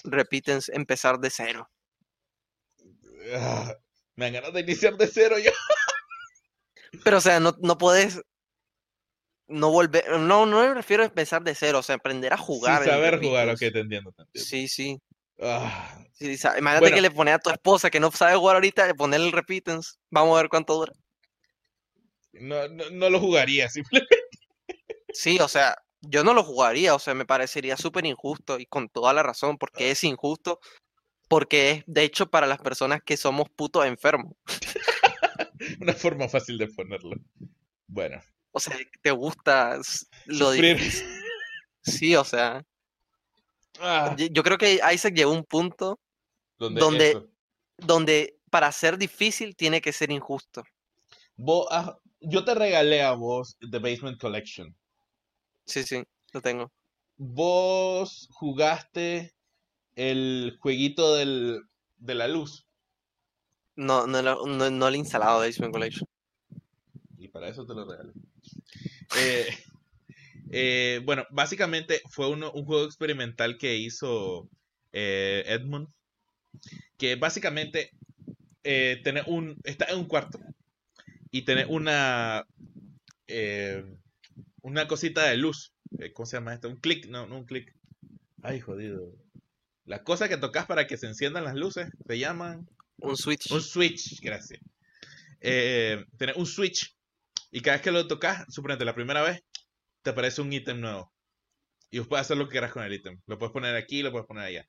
[SPEAKER 2] Repiten empezar de cero.
[SPEAKER 1] Ah, me dan ganas de iniciar de cero yo.
[SPEAKER 2] Pero, o sea, no, no puedes no volver, no, no me refiero a empezar de cero, o sea, aprender a jugar.
[SPEAKER 1] Sí, saber jugar, ok, te entiendo,
[SPEAKER 2] Sí, sí. Ah. imagínate que le pone a tu esposa que no sabe jugar ahorita, ponerle el repitens. Vamos a ver cuánto dura.
[SPEAKER 1] No, no, no lo jugaría, simplemente.
[SPEAKER 2] Sí, o sea, yo no lo jugaría, o sea, me parecería súper injusto y con toda la razón, porque es injusto porque es de hecho para las personas que somos putos enfermos.
[SPEAKER 1] Una forma fácil de ponerlo. Bueno.
[SPEAKER 2] O sea, te gusta lo difícil. Sí, o sea. Ah. Yo creo que Isaac llegó a un punto donde, donde, para ser difícil tiene que ser injusto.
[SPEAKER 1] yo te regalé a vos The Basement Collection.
[SPEAKER 2] Sí, sí, lo tengo.
[SPEAKER 1] Vos jugaste el jueguito del, de la luz.
[SPEAKER 2] No, no, no, no, he instalado Basement Collection.
[SPEAKER 1] Y para eso te lo regalé. Eh, eh, bueno, básicamente fue un juego experimental que hizo eh, Edmund. Que básicamente tiene un. está en un cuarto. Y tiene una. una cosita de luz. ¿Cómo se llama esto? Un clic, no, no un clic. Ay, jodido. La cosa que tocas para que se enciendan las luces se llaman.
[SPEAKER 2] Un switch.
[SPEAKER 1] Un switch, gracias. Eh, un switch. Y cada vez que lo tocas, suponete la primera vez, te aparece un ítem nuevo. Y vos puedes hacer lo que quieras con el ítem. Lo puedes poner aquí, lo puedes poner allá.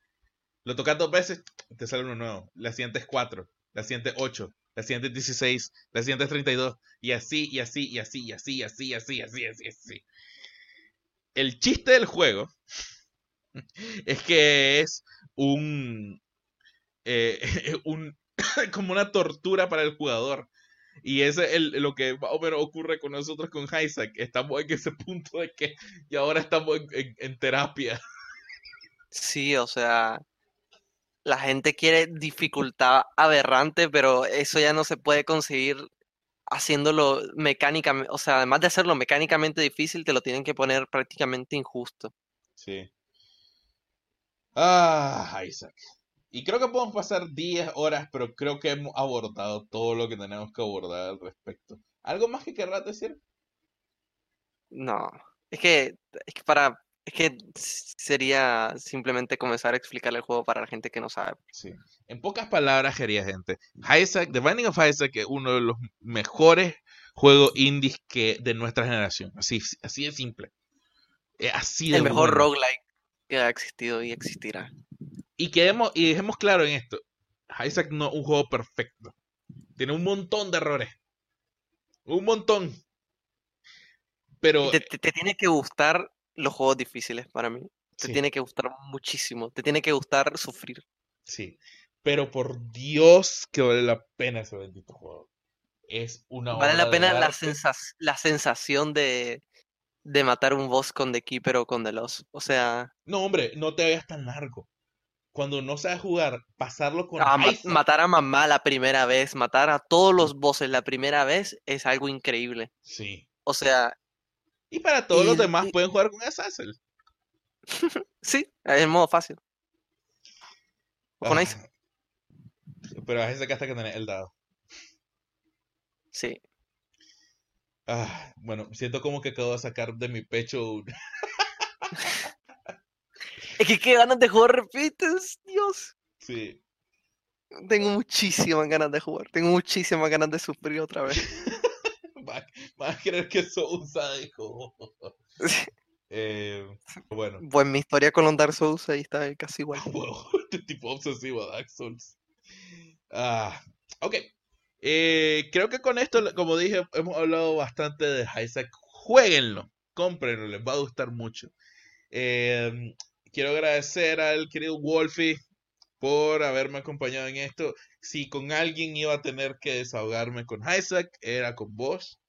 [SPEAKER 1] Lo tocas dos veces, te sale uno nuevo. La siguiente es 4, la siguiente 8, la siguiente es 16, la siguiente es 32. Y así, y así, y así, y así, y así, y así, así, así, así. El chiste del juego es que es un, eh, un como una tortura para el jugador. Y ese es lo que más o menos ocurre con nosotros con Isaac. Estamos en ese punto de que y ahora estamos en, terapia.
[SPEAKER 2] Sí, o sea, la gente quiere dificultad aberrante, pero eso ya no se puede conseguir haciéndolo mecánicamente. O sea, además de hacerlo mecánicamente difícil, te lo tienen que poner prácticamente injusto.
[SPEAKER 1] Sí. Ah, Isaac. Y creo que podemos pasar 10 horas, pero creo que hemos abordado todo lo que tenemos que abordar al respecto. ¿Algo más que querrás decir?
[SPEAKER 2] No, es que, es que para, es que sería simplemente comenzar a explicar el juego para la gente que no sabe.
[SPEAKER 1] Sí. En pocas palabras, querida gente, Isaac, The Binding of Isaac es uno de los mejores juegos indies que de nuestra generación. Así, así de simple. Así de
[SPEAKER 2] El mejor roguelike que ha existido y existirá.
[SPEAKER 1] Y quedemos, y dejemos claro en esto. Isaac no es un juego perfecto. Tiene un montón de errores. Un montón. Pero.
[SPEAKER 2] Te, te, tiene que gustar los juegos difíciles para mí. Te tiene que gustar muchísimo. Te tiene que gustar sufrir.
[SPEAKER 1] Sí. Pero por Dios que vale la pena ese bendito juego. Es una
[SPEAKER 2] Vale la pena la, la sensación de, de matar un boss con The Keeper o con The Lost. O sea.
[SPEAKER 1] No, hombre, no te vayas tan largo. Cuando no sabes jugar, pasarlo con.
[SPEAKER 2] Ah, matar a mamá la primera vez, matar a todos los bosses la primera vez es algo increíble.
[SPEAKER 1] Sí.
[SPEAKER 2] O sea,
[SPEAKER 1] y para todos los demás pueden jugar con Assassin.
[SPEAKER 2] sí, es el modo fácil. con
[SPEAKER 1] ah, Pero a ese que hasta que tenés el dado.
[SPEAKER 2] Sí.
[SPEAKER 1] Ah, bueno, siento como que acabo de sacar de mi pecho
[SPEAKER 2] es que qué ganas de jugar repites, Dios.
[SPEAKER 1] Sí.
[SPEAKER 2] Tengo muchísimas ganas de jugar. Tengo muchísimas ganas de sufrir otra vez.
[SPEAKER 1] Vas a creer que soy un sádico. Eh, bueno.
[SPEAKER 2] Pues mi historia con los Dark Souls ahí está casi igual.
[SPEAKER 1] este tipo obsesivo a Dark Souls. Ah, ok. Eh, creo que con esto, como dije, hemos hablado bastante de Isaac. Jueguenlo, cómprenlo, les va a gustar mucho. Eh, quiero agradecer al querido Wolfie por haberme acompañado en esto. Si con alguien iba a tener que desahogarme con Isaac, era con vos.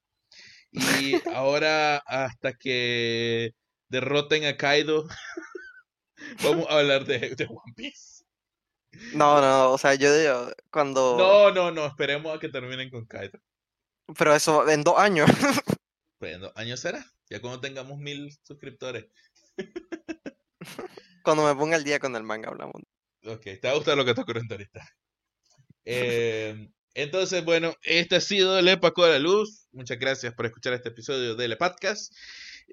[SPEAKER 1] Y ahora, hasta que derroten a Kaido, vamos a hablar de, de, One Piece.
[SPEAKER 2] No, no, o sea, yo digo, cuando...
[SPEAKER 1] No, no, no, esperemos a que terminen con Kaido.
[SPEAKER 2] Pero eso en dos años.
[SPEAKER 1] Pues en dos años será, ya cuando tengamos mil suscriptores.
[SPEAKER 2] Cuando me ponga el día con el manga hablamos.
[SPEAKER 1] Ok, te va a gustar lo que está ocurriendo ahorita. Eh, entonces, bueno, este ha sido el Epaco de la Luz. Muchas gracias por escuchar este episodio de Le Podcast.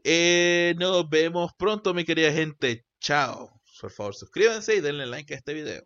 [SPEAKER 1] Eh, nos vemos pronto, mi querida gente. Chao. Por favor, suscríbanse y denle like a este video.